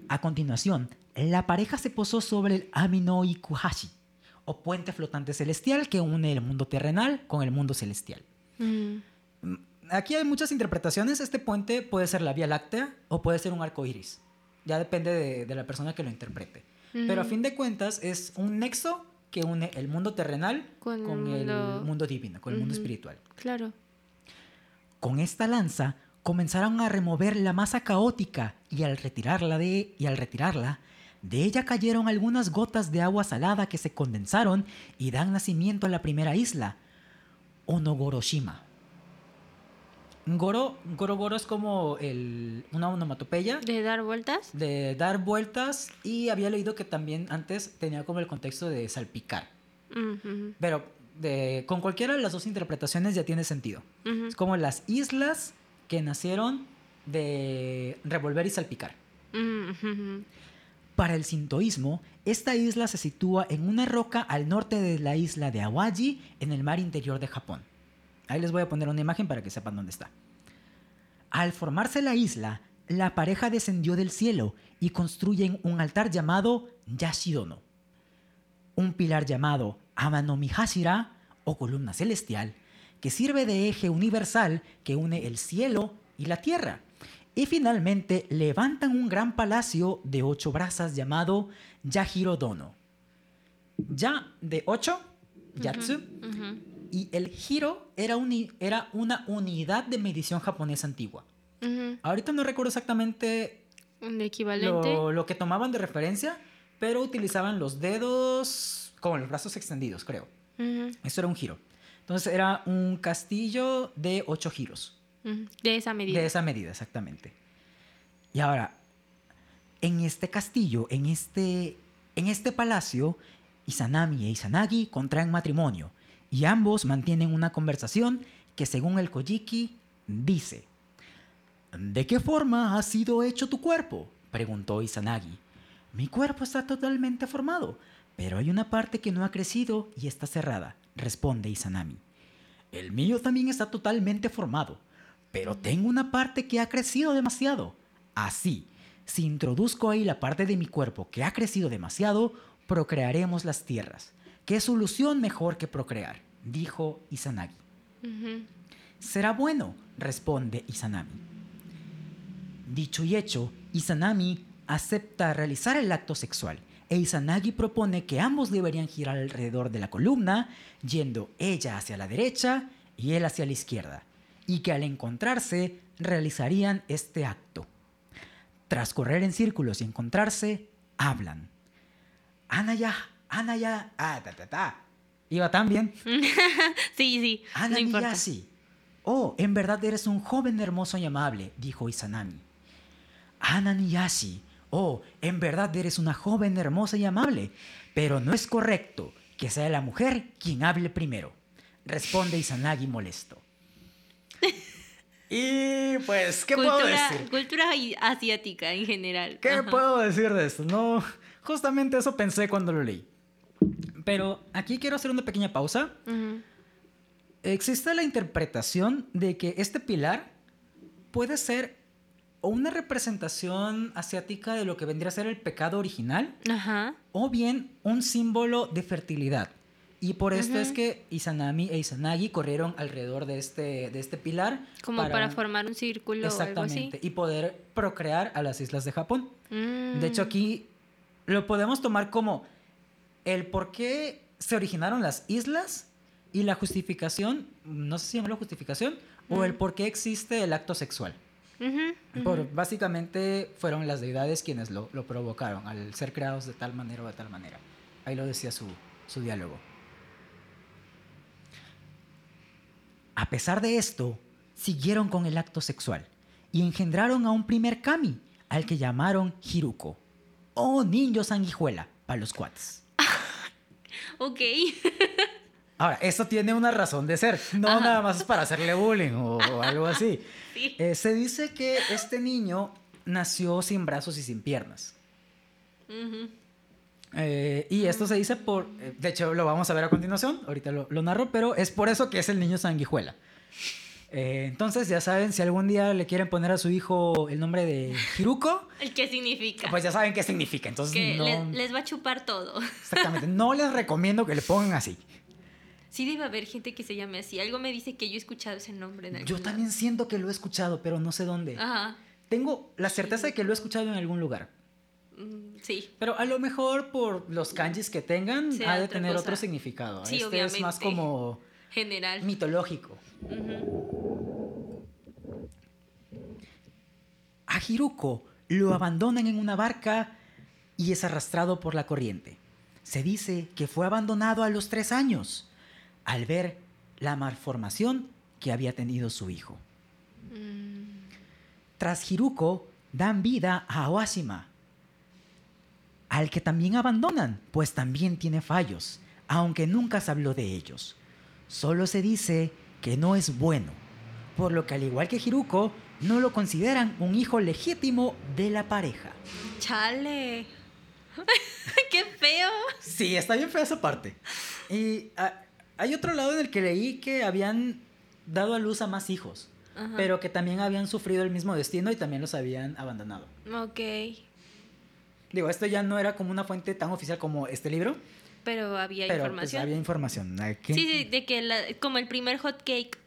A continuación, la pareja se posó sobre el Amino Ikuhashi, o puente flotante celestial que une el mundo terrenal con el mundo celestial. Mm, Aquí hay muchas interpretaciones. Este puente puede ser la Vía Láctea o puede ser un arco iris. Ya depende de, de la persona que lo interprete. Pero a fin de cuentas es un nexo que une el mundo terrenal Con con, el mundo- divino, con el mundo espiritual. Claro. Con esta lanza comenzaron a remover la masa caótica y al retirarla de y al retirarla de ella cayeron algunas gotas de agua salada que se condensaron y dan nacimiento a la primera isla, Onogoroshima. Goro, Goro Goro es como el, una onomatopeya De dar vueltas. de dar vueltas y había leído que también antes tenía como el contexto de salpicar. Ujú. Pero de, con cualquiera de las dos interpretaciones ya tiene sentido. Es como las islas que nacieron de revolver y salpicar. Ujú. Para el sintoísmo, esta isla se sitúa en una roca al norte de la isla de Awaji, en el mar interior de Japón. Ahí les voy a poner una imagen para que sepan dónde está. Al formarse la isla, la pareja descendió del cielo y construyen un altar llamado Yashidono, un pilar llamado Amanomihashira o columna celestial, que sirve de eje universal que une el cielo y la tierra. Y finalmente levantan un gran palacio de ocho brazas llamado Yajirodono. Ya de ocho, Yatsu, Ujú. y el giro era, era una unidad de medición japonesa antigua. Ujú. Ahorita no recuerdo exactamente Un equivalente. lo, lo que tomaban de referencia, pero utilizaban los dedos con los brazos extendidos, creo. Eso era un giro. Entonces era un castillo de ocho giros. De esa medida. De esa medida, exactamente. Y ahora, en este castillo, en este, en este palacio, Izanami e Izanagi contraen matrimonio y ambos mantienen una conversación que según el Kojiki dice, ¿De qué forma ha sido hecho tu cuerpo? preguntó Izanagi. Mi cuerpo está totalmente formado, pero hay una parte que no ha crecido y está cerrada, responde Izanami. El mío también está totalmente formado, pero tengo una parte que ha crecido demasiado. Así, si introduzco ahí la parte de mi cuerpo que ha crecido demasiado, procrearemos las tierras. ¿Qué solución mejor que procrear? dijo Izanagi. Será bueno, responde Izanami. Dicho y hecho, Izanami acepta realizar el acto sexual e Izanagi propone que ambos deberían girar alrededor de la columna, yendo ella hacia la derecha y él hacia la izquierda, y que al encontrarse realizarían este acto. Tras correr en círculos y encontrarse, hablan. Anaya, Anaya, ah, ta, ta, ta. Iba tan bien. <laughs> Sí, sí. Ana no. Oh, en verdad eres un joven hermoso y amable, dijo Izanami. Ana Miyashi. Oh, en verdad eres una joven hermosa y amable, pero no es correcto que sea la mujer quien hable primero, responde Izanagi molesto. <laughs> Y pues, ¿qué puedo decir? cultura asiática en general. ¿Qué Ajá. puedo decir de esto? No, justamente eso pensé cuando lo leí. Pero aquí quiero hacer una pequeña pausa. Existe la interpretación de que este pilar puede ser o una representación asiática de lo que vendría a ser el pecado original Ajá. o bien un símbolo de fertilidad. Y por esto es que Izanami e Izanagi corrieron alrededor de este, de este pilar. Como para, formar un círculo o algo Exactamente. así. Y poder procrear a las islas de Japón. Mm. De hecho, aquí lo podemos tomar como el por qué se originaron las islas y la justificación, no sé si llamarlo justificación, o el Mm. por qué existe el acto sexual. Por, básicamente fueron las deidades quienes lo, lo provocaron, al ser creados de tal manera o de tal manera. Ahí lo decía su, su diálogo. A pesar de esto, siguieron con el acto sexual y engendraron a un primer kami, al que llamaron Hiruko, o niño sanguijuela, para los cuates. <laughs> Ok. Ahora, esto tiene una razón de ser, no Ajá. nada más es para hacerle bullying o, o <laughs> algo así. Sí. Eh, se dice que este niño nació sin brazos y sin piernas. Ujú. Eh, y esto se dice por, eh, de hecho lo vamos a ver a continuación, ahorita lo, lo narro, pero es por eso que es el niño sanguijuela. Eh, entonces ya saben, si algún día le quieren poner a su hijo el nombre de Hiruko, <laughs> ¿El qué significa? pues ya saben qué significa. Entonces que no, les, les va a chupar todo. exactamente, no les recomiendo que le pongan así. Sí debe haber gente que se llame así. Algo me dice que yo he escuchado ese nombre en algún Yo lado. también siento que lo he escuchado, pero no sé dónde. Ajá. Tengo la certeza de que lo he escuchado en algún lugar. Mm, Sí. Pero a lo mejor por los kanjis que tengan ha de tener cosa. otro significado. Sí, este es más como General. mitológico. A Hiruko lo abandonan en una barca y es arrastrado por la corriente. Se dice que fue abandonado a los tres años al ver la malformación que había tenido su hijo. Mm, Tras Hiruko dan vida a Awashima, al que también abandonan, pues también tiene fallos, aunque nunca se habló de ellos. Solo se dice que no es bueno, por lo que al igual que Hiruko, no lo consideran un hijo legítimo de la pareja. Chale. <laughs> ¡Qué feo! Sí, está bien fea esa parte. Y ah, hay otro lado en el que leí que habían dado a luz a más hijos, Ajá. pero que también habían sufrido el mismo destino y también los habían abandonado. Ok. Digo, esto ya no era como una fuente tan oficial como este libro, Pero había pero pues, información. había información. Aquí- Sí, sí, de que la- como el primer hot cake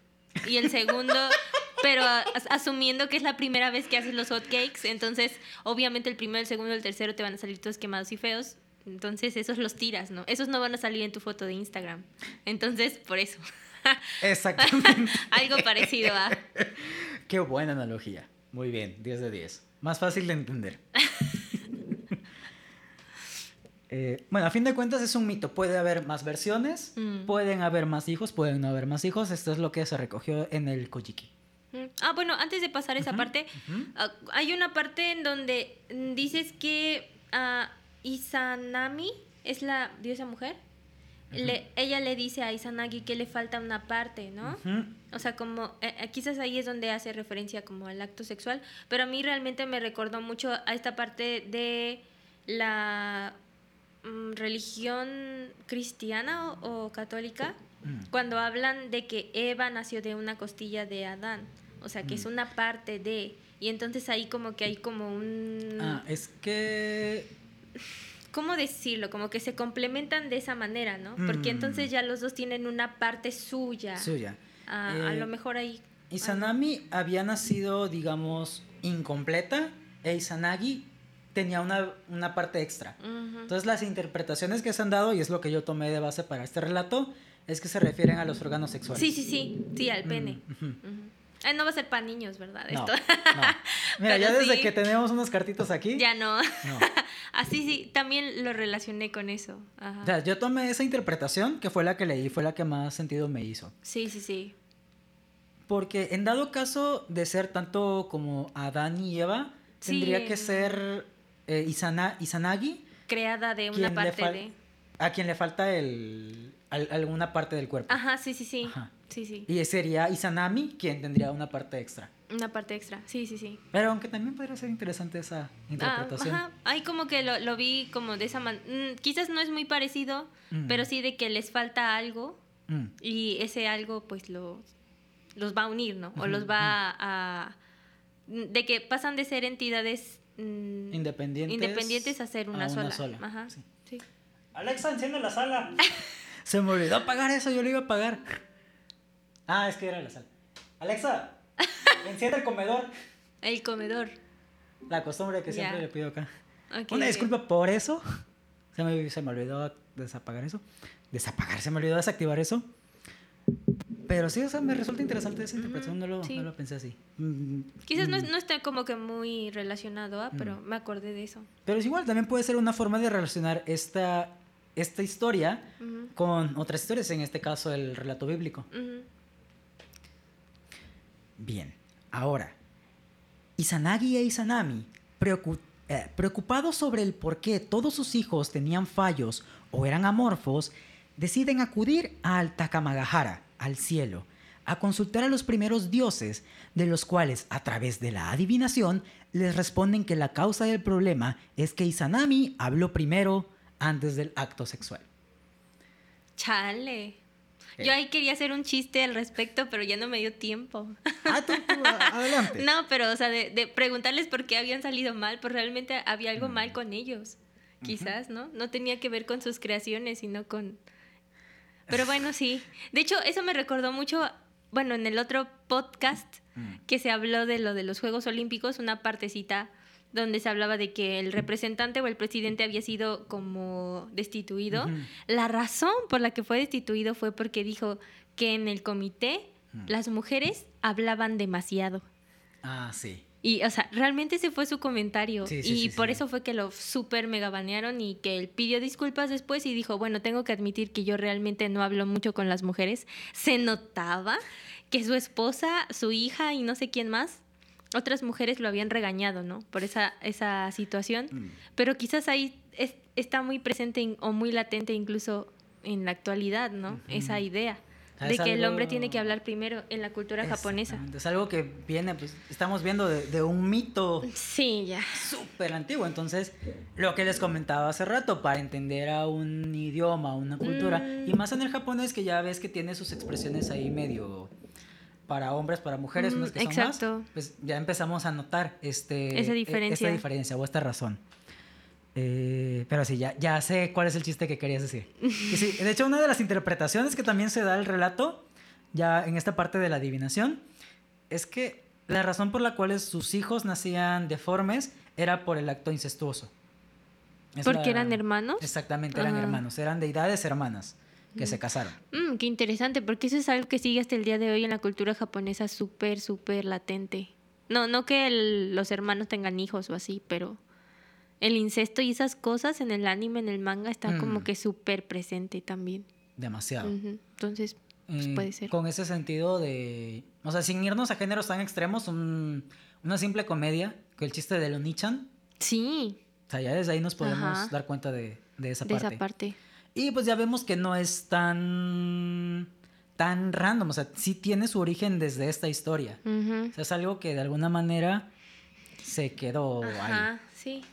y el segundo, <laughs> pero as- asumiendo que es la primera vez que haces los hot cakes, entonces obviamente el primero, el segundo, el tercero te van a salir todos quemados y feos. Entonces esos los tiras, ¿no? Esos no van a salir en tu foto de Instagram. Entonces, por eso. <laughs> Exactamente. <laughs> Algo parecido a... Qué buena analogía. Muy bien, 10 de 10. Más fácil de entender. Eh, bueno, a fin de cuentas es un mito. Puede haber más versiones, Mm. pueden haber más hijos, pueden no haber más hijos. Esto es lo que se recogió en el Kojiki. Mm. Ah, bueno, antes de pasar esa parte, ah, hay una parte en donde mm, dices que ah, Izanami es la diosa mujer. Le- ella le dice a Izanagi que le falta una parte, ¿no? O sea, como eh, eh, quizás ahí es donde hace referencia como al acto sexual, pero a mí realmente me recordó mucho a esta parte de la religión cristiana o, o católica, Mm. cuando hablan de que Eva nació de una costilla de Adán, o sea, que es Mm. una parte de, y entonces ahí como que hay como un... Ah, es que ¿Cómo decirlo? Como que se complementan de esa manera, ¿no? Porque Mm. entonces ya los dos tienen una parte suya. suya. Ah, a Eh, lo mejor ahí... Izanami había nacido, digamos, incompleta e Izanagi tenía una, una parte extra. Entonces las interpretaciones que se han dado, y es lo que yo tomé de base para este relato, es que se refieren a los órganos sexuales. Sí, sí, sí, sí, al pene. Mm. Ujú. Ah, no va a ser para niños, ¿verdad? No, Esto. no. <laughs> Mira, Pero ya desde sí. que tenemos unos cartitos aquí. ya no. No. <laughs> Así sí, también lo relacioné con eso. Ajá. O sea, yo tomé esa interpretación, que fue la que leí, fue la que más sentido me hizo. Sí, sí, sí. Porque en dado caso de ser tanto como Adán y Eva, Sí. tendría que ser eh, Izana- Izanagi Creada de una parte de. a quien le falta el, al- alguna parte del cuerpo. Ajá, sí, sí, sí. Ajá. Sí, sí. Y sería Izanami quien tendría una parte extra. Una parte extra. Sí, sí, sí. Pero aunque también podría ser interesante esa Ah, interpretación. ajá. Ahí como que lo, lo vi como de esa manera. quizás no es muy parecido, Mm. pero sí de que les falta algo Mm. y ese algo pues los, los va a unir, ¿no? O los va a... De que pasan de ser entidades mm, Independientes. independientes a ser una, a una sola. sola, Ajá, sí. sí. Alexa, enciende la sala. <laughs> Se me olvidó apagar eso, yo lo iba a apagar. Ah, es que era la sala. Alexa, <laughs> enciende el comedor. El comedor. La costumbre que siempre le pido acá. Una disculpa por eso. Se me, se me olvidó desapagar eso. Desapagar, se me olvidó desactivar eso. Pero sí, o sea, me resulta interesante esa interpretación, no, lo, sí. no lo pensé así. Mm, Quizás no, mm. no está como que muy relacionado, pero me acordé de eso. Pero es igual, también puede ser una forma de relacionar esta, esta historia con otras historias, en este caso el relato bíblico. Bien, ahora, Izanagi e Izanami, eh, preocupados sobre el por qué todos sus hijos tenían fallos o eran amorfos, deciden acudir al Takamagahara, al cielo, a consultar a los primeros dioses, de los cuales, a través de la adivinación, les responden que la causa del problema es que Izanami habló primero antes del acto sexual. Chale. Eh. Yo ahí quería hacer un chiste al respecto, pero ya no me dio tiempo. Ah, tú, tú, adelante. <laughs> No, pero, o sea, de, de preguntarles por qué habían salido mal, pues realmente había algo Mm. mal con ellos. Quizás, ¿no? No tenía que ver con sus creaciones, sino con... Pero bueno, sí. De hecho, eso me recordó mucho, bueno, en el otro podcast Mm. que se habló de lo de los Juegos Olímpicos, una partecita donde se hablaba de que el representante o el presidente había sido como destituido. La razón por la que fue destituido fue porque dijo que en el comité Mm. las mujeres hablaban demasiado. Ah, sí. Y, o sea, realmente ese fue su comentario. Sí, sí, y sí, por eso fue que lo súper mega banearon y que él pidió disculpas después y dijo, bueno, tengo que admitir que yo realmente no hablo mucho con las mujeres. Se notaba que su esposa, su hija y no sé quién más, otras mujeres lo habían regañado, ¿no? Por esa, esa situación. Mm. Pero quizás ahí es- está muy presente in- o muy latente incluso en la actualidad, ¿no? Esa idea de que el hombre tiene que hablar primero en la cultura japonesa. Es algo que viene, pues estamos viendo de, un mito sí, ya. súper antiguo. Entonces, lo que les comentaba hace rato, para entender a un idioma, una cultura, y mm. más en el japonés que ya ves que tiene sus expresiones ahí medio para hombres, para mujeres, mm, unas que son exacto. más, pues ya empezamos a notar este, esa e, diferencia. esta diferencia o esta razón. Eh, pero sí, ya, ya sé cuál es el chiste que querías decir. <laughs> sí, de hecho, una de las interpretaciones que también se da al relato, ya en esta parte de la adivinación, es que la razón por la cual sus hijos nacían deformes era por el acto incestuoso. ¿Porque eran hermanos? Exactamente, eran hermanos, eran deidades hermanas que mm. se casaron. Mm, qué interesante, porque eso es algo que sigue hasta el día de hoy en la cultura japonesa súper, súper latente. No, no que los hermanos tengan hijos o así, pero el incesto y esas cosas en el anime, en el manga, están como mm. que súper presente también. Demasiado. Entonces, pues, puede ser. Con ese sentido de. O sea, sin irnos a géneros tan extremos, una simple comedia, que el chiste de Lonichan. Sí. O sea, ya desde ahí nos podemos dar cuenta de, de esa parte. De esa parte. Y pues ya vemos que no es tan tan random, o sea, sí tiene su origen desde esta historia. O sea, es algo que de alguna manera se quedó Ajá, ahí. sí.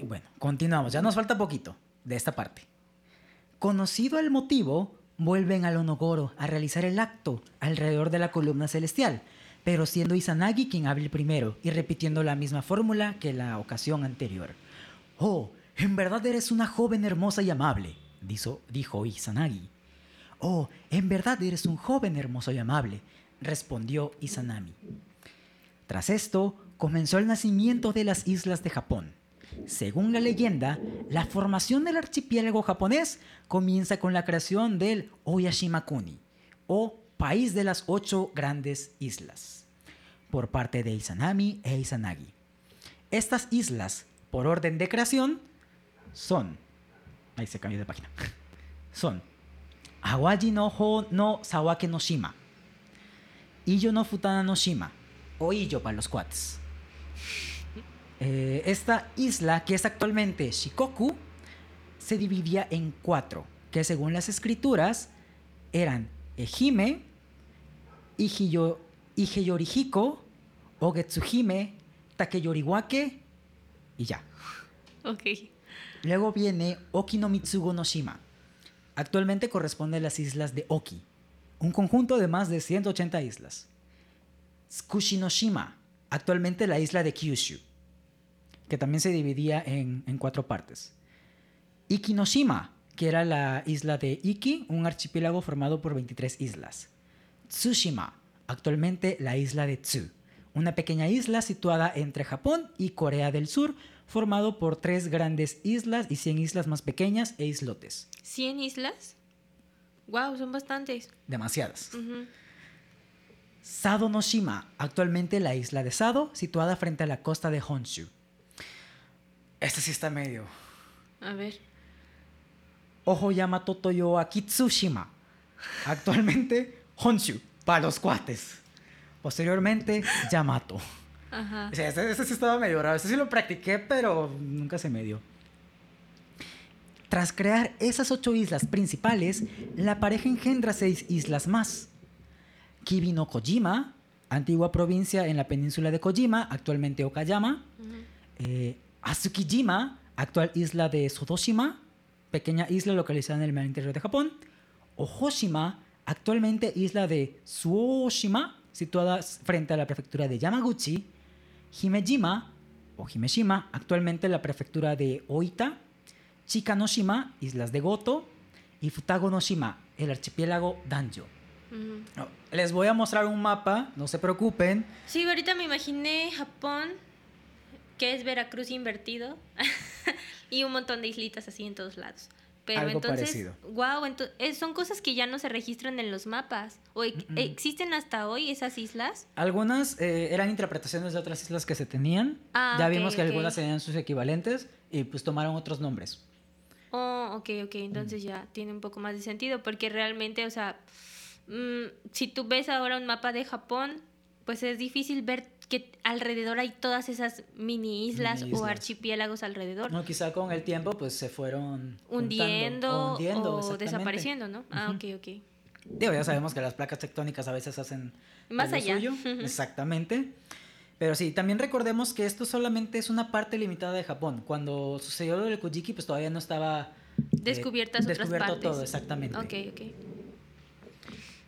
Bueno, continuamos. Ya nos falta poquito de esta parte. Conocido el motivo, vuelven al Onogoro a realizar el acto alrededor de la columna celestial, pero siendo Izanagi quien hable primero y repitiendo la misma fórmula que la ocasión anterior. Oh, en verdad eres una joven hermosa y amable, dijo, dijo Izanagi. Oh, en verdad eres un joven hermoso y amable, respondió Izanami. Tras esto, comenzó el nacimiento de las islas de Japón. Según la leyenda, la formación del archipiélago japonés comienza con la creación del Oyashimakuni, o País de las Ocho Grandes Islas, por parte de Izanami e Izanagi. Estas islas, por orden de creación, son. Ahí se cambió de página. <laughs> Son. Awaji no Ho no Sawake no Shima. Iyo no Futana no Shima. O Iyo para los cuates. Eh, esta isla, que es actualmente Shikoku, se dividía en cuatro, que según las escrituras eran Ehime, Ihiyo, Iheyorihiko, Ogetsuhime, Takeyoriwake y ya. Ok. Luego viene Okinomitsugo no Shima. Actualmente corresponde a las islas de Oki, un conjunto de más de 180 islas. Tsukushi no Shima, actualmente la isla de Kyushu que también se dividía en, cuatro partes. Ikinoshima, que era la isla de Iki, un archipiélago formado por 23 islas. Tsushima, actualmente la isla de Tsu, una pequeña isla situada entre Japón y Corea del Sur, formado por tres grandes islas y 100 islas más pequeñas e islotes. ¿100 islas? Wow, son bastantes. Demasiadas. Sado Noshima, actualmente la isla de Sado, situada frente a la costa de Honshu. Este sí está medio. A ver. Ojo Yamato Toyo Akitsushima. Actualmente Honshu, para los cuates. Posteriormente, Yamato. Ajá. O sea, este, sí estaba medio raro. Este sí lo practiqué, pero nunca se me dio. Tras crear esas ocho islas principales, la pareja engendra seis islas más. Kibi no Kojima, antigua provincia en la península de Kojima, actualmente Okayama. eh, Asukijima, actual isla de Sodoshima, pequeña isla localizada en el mar interior de Japón. Ohoshima, actualmente isla de Suoshima, situada frente a la prefectura de Yamaguchi. Himejima, o Himeshima, actualmente la prefectura de Oita. Chikanoshima, islas de Goto. Y Futagonoshima, el archipiélago Danjo. Les voy a mostrar un mapa, no se preocupen. Sí, ahorita me imaginé Japón que es Veracruz invertido <laughs> y un montón de islitas así en todos lados. Pero entonces, wow, entonces, son cosas que ya no se registran en los mapas. ¿O existen hasta hoy esas islas? Algunas eh, eran interpretaciones de otras islas que se tenían. Ah, ya vimos que algunas tenían sus equivalentes y pues tomaron otros nombres. Oh, ok, ok. Entonces ya tiene un poco más de sentido porque realmente, o sea, mm, si tú ves ahora un mapa de Japón, pues es difícil ver que alrededor hay todas esas mini islas, Mini o archipiélagos alrededor. No, quizá con el tiempo pues se fueron juntando, hundiendo, hundiendo, o desapareciendo, ¿no? Ah, ok, ok. Digo, ya sabemos que las placas tectónicas a veces hacen Más allá. suyo. Exactamente. Pero sí, también recordemos que esto solamente es una parte limitada de Japón. Cuando sucedió lo del Kojiki, pues todavía no estaba eh, Descubiertas otras descubierto partes. todo, exactamente. Ok, ok.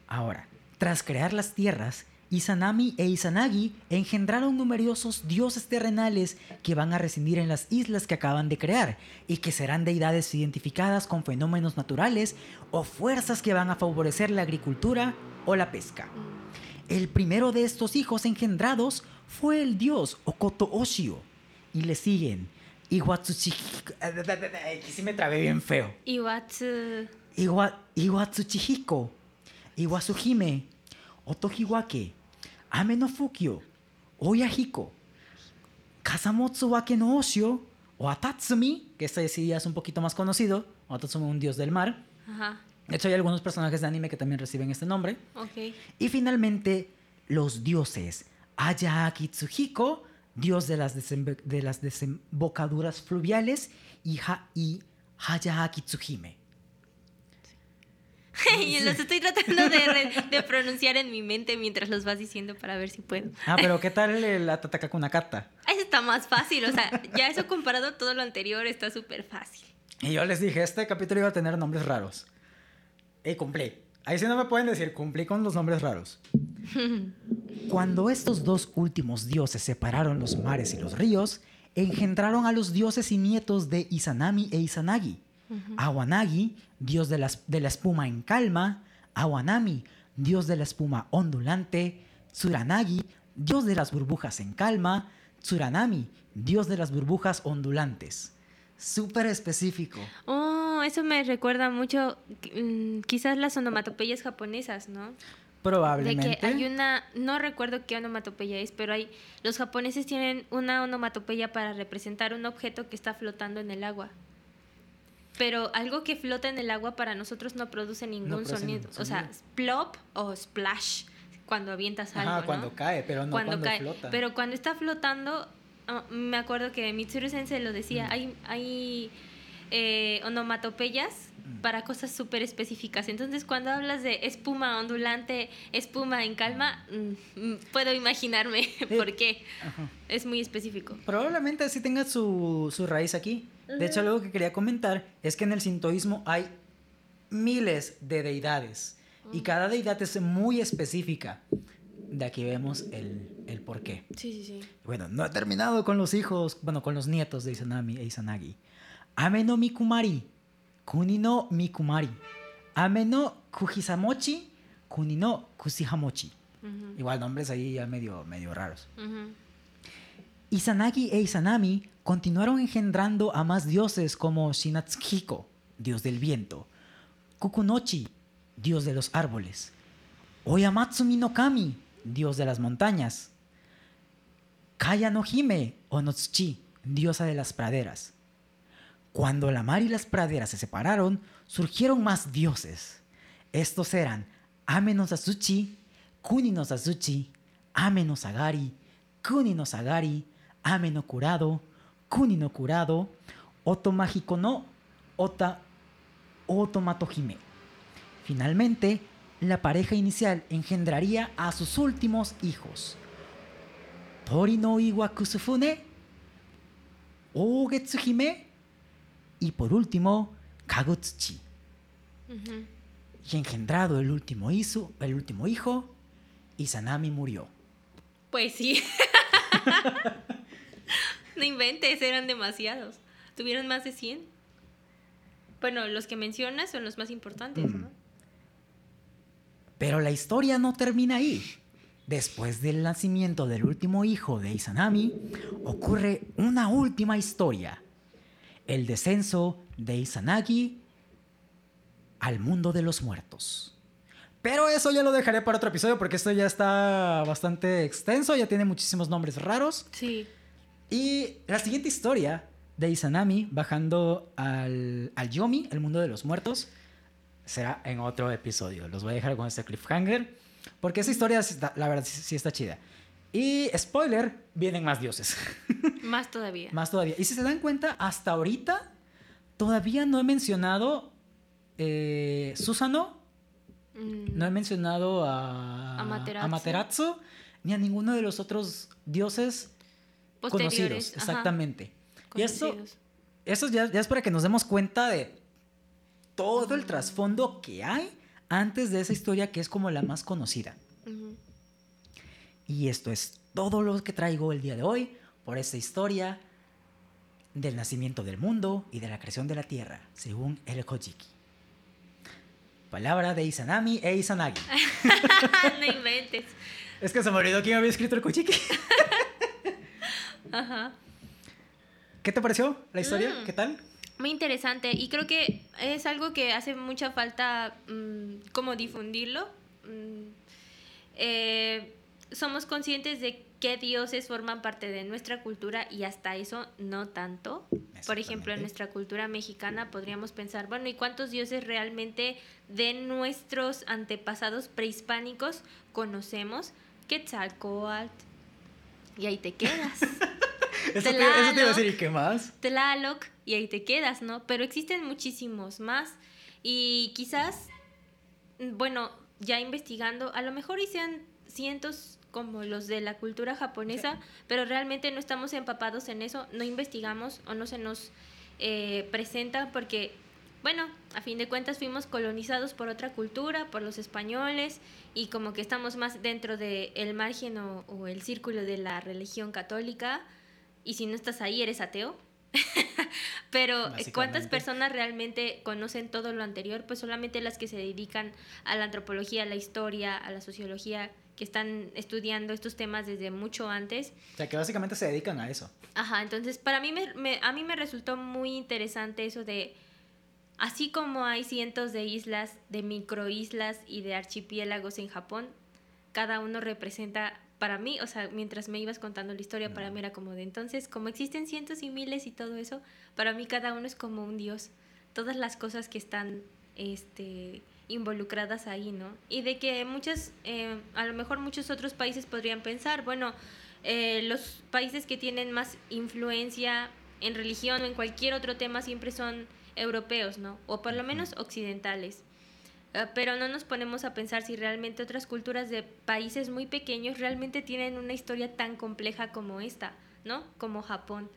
Ahora, tras crear las tierras, Izanami e Izanagi engendraron numerosos dioses terrenales que van a residir en las islas que acaban de crear y que serán deidades identificadas con fenómenos naturales o fuerzas que van a favorecer la agricultura o la pesca. El primero de estos hijos engendrados fue el dios Okoto Oshio y le siguen Iwatsuchihiko. Aquí sí me trabé bien feo. Iwatsu. Iwa, Iwatsuchihiko, Iwasuhime, Otohiwake, Ame no Fukyo, Oyahiko, Kasamotsu Wake no Oshio, o Atatsumi, que este sí ya es un poquito más conocido, o Atatsumi, un dios del mar. Ajá. De hecho, hay algunos personajes de anime que también reciben este nombre. Y finalmente, los dioses Ayaki Tsuhiko, dios de las, desembe- de las desembocaduras fluviales, y, ha y Hayaki Tsuhime. <laughs> y los estoy tratando <laughs> de, pronunciar en mi mente mientras los vas diciendo para ver si puedo. Ah, pero ¿qué tal <laughs> el Tatakakunakata? Ah, Eso está más fácil, o sea, ya eso comparado a todo lo anterior está súper fácil. Y yo les dije, este capítulo iba a tener nombres raros. Y cumplí. Ahí sí no me pueden decir, cumplí con los nombres raros. Cuando estos dos últimos dioses separaron los mares y los ríos, engendraron a los dioses y nietos de Izanami e Izanagi. Awanagi, dios de la, es- de la espuma en calma. Awanami, dios de la espuma ondulante. Tsuranagi, dios de las burbujas en calma. Tsuranami, dios de las burbujas ondulantes. Súper específico. Oh, eso me recuerda mucho, mm, quizás las onomatopeyas japonesas, ¿no? De Probablemente. que hay una, no recuerdo qué onomatopeya es, pero hay, los japoneses tienen una onomatopeya para representar un objeto que está flotando en el agua. Pero algo que flota en el agua para nosotros no produce ningún produce sonido. O sea, plop o splash cuando avientas algo. ¿no? cuando cae, pero no cuando, cae. flota. Pero cuando está flotando, ah, me acuerdo que Mitsuru Sensei lo decía, Mm. hay, hay eh, onomatopeyas Mm. para cosas súper específicas. Entonces, cuando hablas de espuma ondulante, espuma en calma, mm, puedo imaginarme <laughs> por qué. Ajá. Es muy específico. Probablemente sí tenga su, su raíz aquí. De hecho, algo que quería comentar es que en el sintoísmo hay miles de deidades y cada deidad es muy específica. De aquí vemos el, el por qué. Sí, sí, sí. Bueno, no he terminado con los hijos, bueno, con los nietos de Izanami e Izanagi. Ame no Mikumari, Kuni no Mikumari. Ame no Kuni no Kusihamochi. Igual nombres ahí ya medio, medio raros. Izanagi e Izanami continuaron engendrando a más dioses como Shinatsuhiko, dios del viento, Kukunochi, dios de los árboles, Oyamatsumi no Kami, dios de las montañas, Kaya no Hime o diosa de las praderas. Cuando la mar y las praderas se separaron, surgieron más dioses. Estos eran Ame no Sasuchi, Kuni no Sasuchi, Ame no Sagari, Kuni Kuni no Kurado, Otomahiko no Ota, Otomatohime. Finalmente, la pareja inicial engendraría a sus últimos hijos. Tori no Iwa Kusufune, Ogetsuhime y por último, Kagutsuchi. Y engendrado el último, hizo, el último hijo, Izanami murió. Pues sí. <laughs> no inventes, eran demasiados. Tuvieron más de 100. Bueno, los que mencionas son los más importantes, Mm. ¿no? Pero la historia no termina ahí. Después del nacimiento del último hijo de Izanami, ocurre una última historia. El descenso de Izanagi al mundo de los muertos. Pero eso ya lo dejaré para otro episodio porque esto ya está bastante extenso, ya tiene muchísimos nombres raros. Sí. Y la siguiente historia de Izanami bajando al, al Yomi, el mundo de los muertos, será en otro episodio. Los voy a dejar con este cliffhanger. Porque esa historia, la verdad, sí, está chida. Y spoiler, vienen más dioses. <laughs> Más todavía. más todavía. Y si se dan cuenta, hasta ahorita todavía no he mencionado eh, Susano, Mm, no he mencionado a. Amaterasu, ni a ninguno de los otros dioses posteriores, conocidos. ajá, Exactamente. Y esto, conocidos. eso ya, ya es para que nos demos cuenta de todo el trasfondo que hay antes de esa historia que es como la más conocida. Y esto es todo lo que traigo el día de hoy por esta historia del nacimiento del mundo y de la creación de la tierra, según el Kojiki. Palabra de Izanami e Izanagi. <laughs> no inventes. Es que se me olvidó quién había escrito el Kojiki. <laughs> Ajá. ¿Qué te pareció la historia? Mm. ¿Qué tal? Muy interesante y creo que es algo que hace mucha falta mm, como difundirlo. Mm, eh, somos conscientes de qué dioses forman parte de nuestra cultura y hasta eso no tanto. Por ejemplo, en nuestra cultura mexicana podríamos pensar, bueno, ¿y cuántos dioses realmente de nuestros antepasados prehispánicos conocemos? Quetzalcoatl. Y ahí te quedas. <laughs> Eso te, eso te iba a Tlaloc. decir, ¿y qué más? Tlaloc y ahí te quedas, ¿no? Pero existen muchísimos más y quizás, bueno, ya investigando, a lo mejor y sean cientos como los de la cultura japonesa, pero realmente no estamos empapados en eso, no investigamos o no se nos eh, presenta porque, bueno, a fin de cuentas fuimos colonizados por otra cultura, por los españoles y como que estamos más dentro del margen o, o el círculo de la religión católica y si no estás ahí eres ateo. <laughs> Pero eh, ¿cuántas personas realmente conocen todo lo anterior? Pues solamente las que se dedican a la antropología, a la historia, a la sociología, que están estudiando estos temas desde mucho antes. O sea, que básicamente se dedican a eso. Ajá, entonces para mí me, me- a mí me resultó muy interesante eso de, así como hay cientos de islas, de microislas y de archipiélagos en Japón, cada uno representa, para mí, o sea, mientras me ibas contando la historia, para mí era como de entonces, como existen cientos y miles y todo eso, para mí cada uno es como un dios. Todas las cosas que están este, involucradas ahí, ¿no? Y de que muchas, eh, a lo mejor muchos otros países podrían pensar, bueno, eh, los países que tienen más influencia en religión o en cualquier otro tema siempre son europeos, ¿no? O por lo menos occidentales. Eh, pero no nos ponemos a pensar si realmente otras culturas de países muy pequeños realmente tienen una historia tan compleja como esta, ¿no? Como Japón.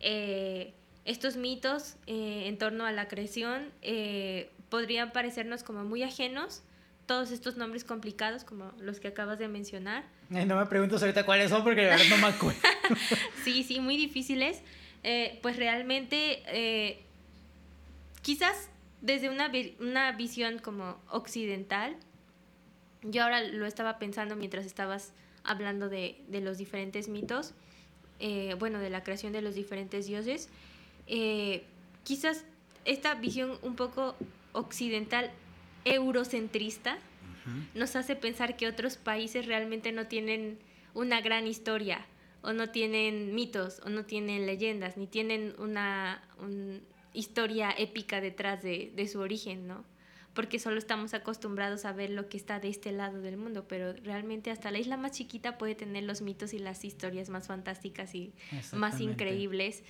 Eh, estos mitos eh, en torno a la creación eh, podrían parecernos como muy ajenos, todos estos nombres complicados como los que acabas de mencionar, Ay, no me preguntes ahorita cuáles son porque de verdad no me acuerdo. <laughs> sí, sí, muy difíciles, eh, pues realmente eh, quizás desde una, vi- una visión como occidental, yo ahora lo estaba pensando mientras estabas hablando de, de los diferentes mitos, eh, bueno, de la creación de los diferentes dioses, eh, quizás esta visión un poco occidental eurocentrista, nos hace pensar que otros países realmente no tienen una gran historia, o no tienen mitos, o no tienen leyendas, ni tienen una un- historia épica detrás de, de su origen, ¿no? Porque solo estamos acostumbrados a ver lo que está de este lado del mundo, pero realmente hasta la isla más chiquita puede tener los mitos y las historias más fantásticas y más increíbles.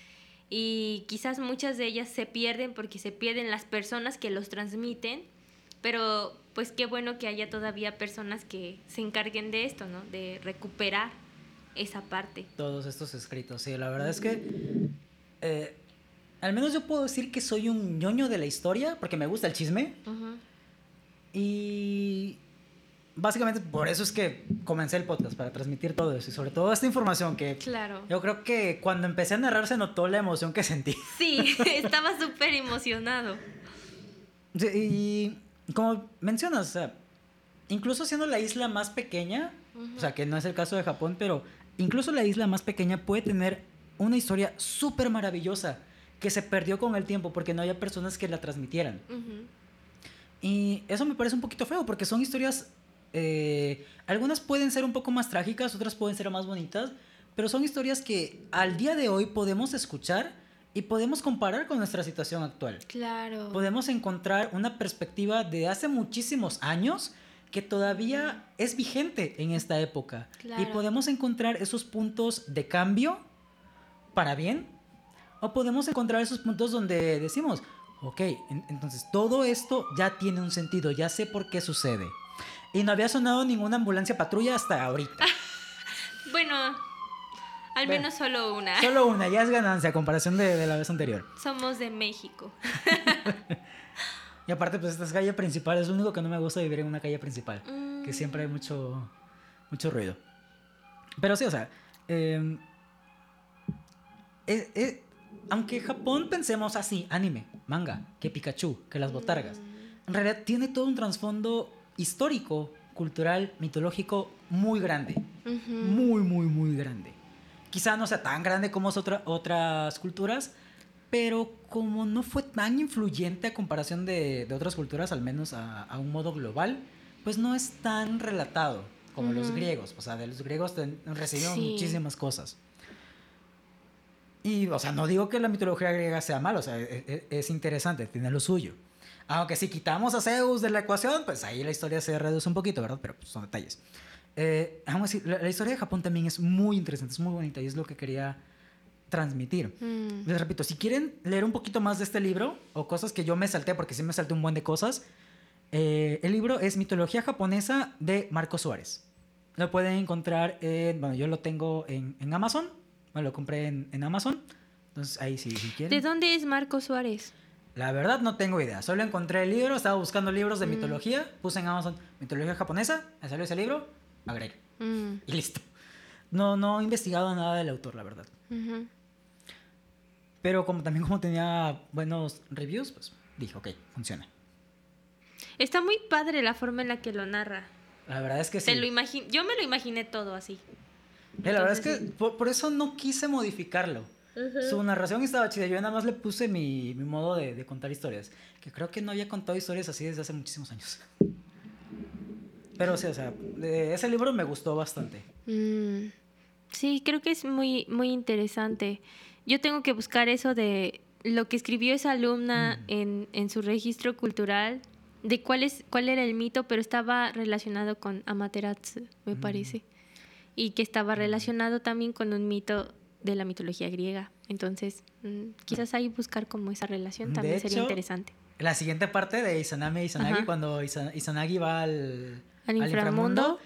Y quizás muchas de ellas se pierden porque se pierden las personas que los transmiten, pero pues qué bueno que haya todavía personas que se encarguen de esto, ¿no? De recuperar esa parte. Todos estos escritos, sí, la verdad es que eh, al menos yo puedo decir que soy un ñoño de la historia porque me gusta el chisme y básicamente por eso es que comencé el podcast, para transmitir todo eso y sobre todo esta información que Claro. yo creo que cuando empecé a narrar se notó la emoción que sentí. Sí, <laughs> estaba súper emocionado. Sí, y como mencionas, o sea, incluso siendo la isla más pequeña, o sea, que no es el caso de Japón, pero incluso la isla más pequeña puede tener una historia súper maravillosa que se perdió con el tiempo porque no había personas que la transmitieran. Ujú. Y eso me parece un poquito feo porque son historias, eh, algunas pueden ser un poco más trágicas, otras pueden ser más bonitas, pero son historias que al día de hoy podemos escuchar y podemos comparar con nuestra situación actual Claro. podemos encontrar una perspectiva de hace muchísimos años que todavía es vigente en esta época. Y Claro. podemos encontrar esos puntos de cambio para bien, o podemos encontrar esos puntos donde decimos, ok, en- entonces todo esto ya tiene un sentido, ya sé por qué sucede. Y no había sonado ninguna ambulancia patrulla hasta ahorita. <laughs> Bueno, al Bueno. menos solo una. <laughs> Solo una, ya es ganancia a comparación de, de la vez anterior. Somos de México. <laughs> Y aparte, pues esta es calle principal, es lo único que no me gusta vivir en una calle principal, que Mm. siempre hay mucho, mucho ruido. Pero sí, o sea, eh, eh, eh, aunque Japón pensemos así, anime, manga, que Pikachu, que las botargas, en realidad tiene todo un trasfondo histórico, cultural, mitológico muy grande. Muy, muy, muy grande. Quizá no sea tan grande como otra- otras culturas, pero como no fue tan influyente a comparación de, de otras culturas, al menos a, a un modo global, pues no es tan relatado como los griegos. O sea, de los griegos ten- recibimos Sí. muchísimas cosas. Y, o sea, no digo que la mitología griega sea mala, o sea, e- e- es, interesante, tiene lo suyo. Aunque si quitamos a Zeus de la ecuación, pues ahí la historia se reduce un poquito, ¿verdad? Pero pues, son detalles. Eh, aún así, la, la historia de Japón también es muy interesante, es muy bonita y es lo que quería transmitir. Mm. Les repito, si quieren leer un poquito más de este libro o cosas que yo me salté, porque sí me salté un buen de cosas, eh, el libro es Mitología Japonesa de Marco Suárez. Lo pueden encontrar en, bueno, yo lo tengo en, en Amazon, me lo compré en, en Amazon, entonces ahí sí, si quieren. ¿De dónde es Marco Suárez? La verdad no tengo idea, solo encontré el libro, estaba buscando libros de Mm. mitología, puse en Amazon mitología japonesa, me salió ese libro, agregué Mm. y listo. No, no he investigado nada del autor, la verdad. Ujú. Pero como también como tenía buenos reviews, pues dije, ok, funciona. Está muy padre la forma en la que lo narra. La verdad es que sí. Te lo Yo me lo imaginé todo así. Eh, la verdad es que Entonces, por, por eso no quise modificarlo. Su narración estaba chida. Yo nada más le puse mi, mi modo de, de contar historias. Que creo que no había contado historias así desde hace muchísimos años. Pero sí, o sea, ese libro me gustó bastante. Mm, Sí, creo que es muy, muy interesante. Yo tengo que buscar eso de lo que escribió esa alumna Mm. en, en su registro cultural, de cuál, es, cuál era el mito, pero estaba relacionado con Amaterasu, me Mm. parece. Y que estaba relacionado también con un mito de la mitología griega. Entonces, mm, quizás ahí buscar como esa relación De también sería hecho, interesante. La siguiente parte de Izanami y Izanagi, Ajá. cuando Izanagi va al, Al inframundo.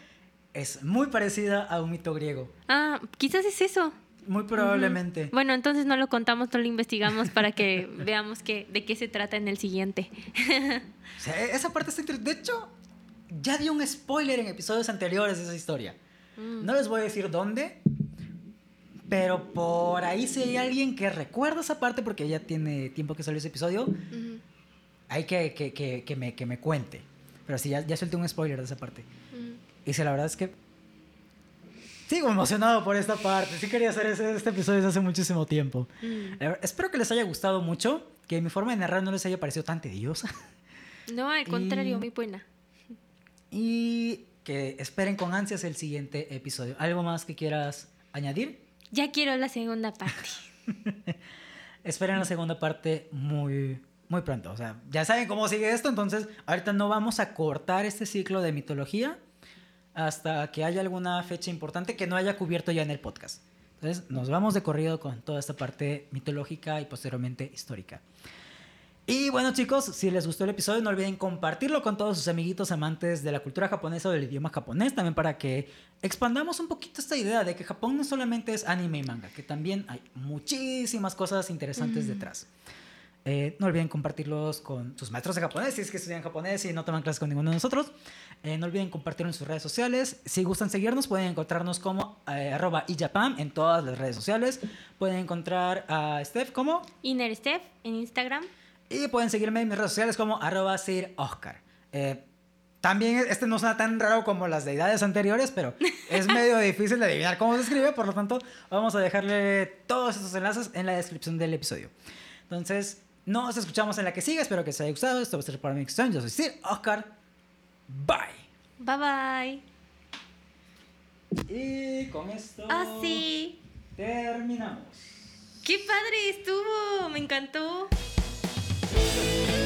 es muy parecida a un mito griego. Ah, quizás es eso. Muy probablemente. Bueno, entonces no lo contamos, no lo investigamos para que <laughs> veamos que, de qué se trata en el siguiente. <laughs> O sea, e- esa parte está interesante. De hecho, ya di un spoiler en episodios anteriores de esa historia. Mm. No les voy a decir dónde, pero por ahí si hay alguien que recuerda esa parte, porque ya tiene tiempo que salió ese episodio, hay que, que, que, que me, que me cuente. Pero sí, ya, ya solté un spoiler de esa parte. ujú. Y sí, la verdad es que sigo emocionado por esta parte. Sí quería hacer ese- este episodio desde hace muchísimo tiempo. Mm. Verdad, espero que les haya gustado mucho, que mi forma de narrar no les haya parecido tan tediosa. No, al contrario, Y- muy buena. Y que esperen con ansias el siguiente episodio. ¿Algo más que quieras añadir? Ya quiero la segunda parte. <laughs> Esperen la segunda parte muy, muy pronto. O sea, ya saben cómo sigue esto, entonces ahorita no vamos a cortar este ciclo de mitología hasta que haya alguna fecha importante que no haya cubierto ya en el podcast. Entonces nos vamos de corrido con toda esta parte mitológica y posteriormente histórica. Y bueno chicos, si les gustó el episodio no olviden compartirlo con todos sus amiguitos amantes de la cultura japonesa o del idioma japonés, también para que expandamos un poquito esta idea de que Japón no solamente es anime y manga, que también hay muchísimas cosas interesantes Mm. detrás. Eh, no olviden compartirlos con sus maestros de japonés, si es que estudian japonés y no toman clases con ninguno de nosotros. Eh, no olviden compartirlo en sus redes sociales. Si gustan seguirnos, pueden encontrarnos como eh, arroba ijapam en todas las redes sociales. Pueden encontrar a Steph como Inner Steph en Instagram. Y pueden seguirme en mis redes sociales como arroba Sir Oscar. Eh, también este no suena tan raro como las deidades anteriores, pero es <laughs> medio difícil de adivinar cómo se escribe, por lo tanto vamos a dejarle todos estos enlaces en la descripción del episodio. Entonces, nos escuchamos en la que sigue, espero que les haya gustado, esto va a ser para mí extraño, yo soy Sir Oscar, bye. Bye bye. Y con esto Ah, sí. terminamos. Qué padre estuvo. Me encantó. Thank you.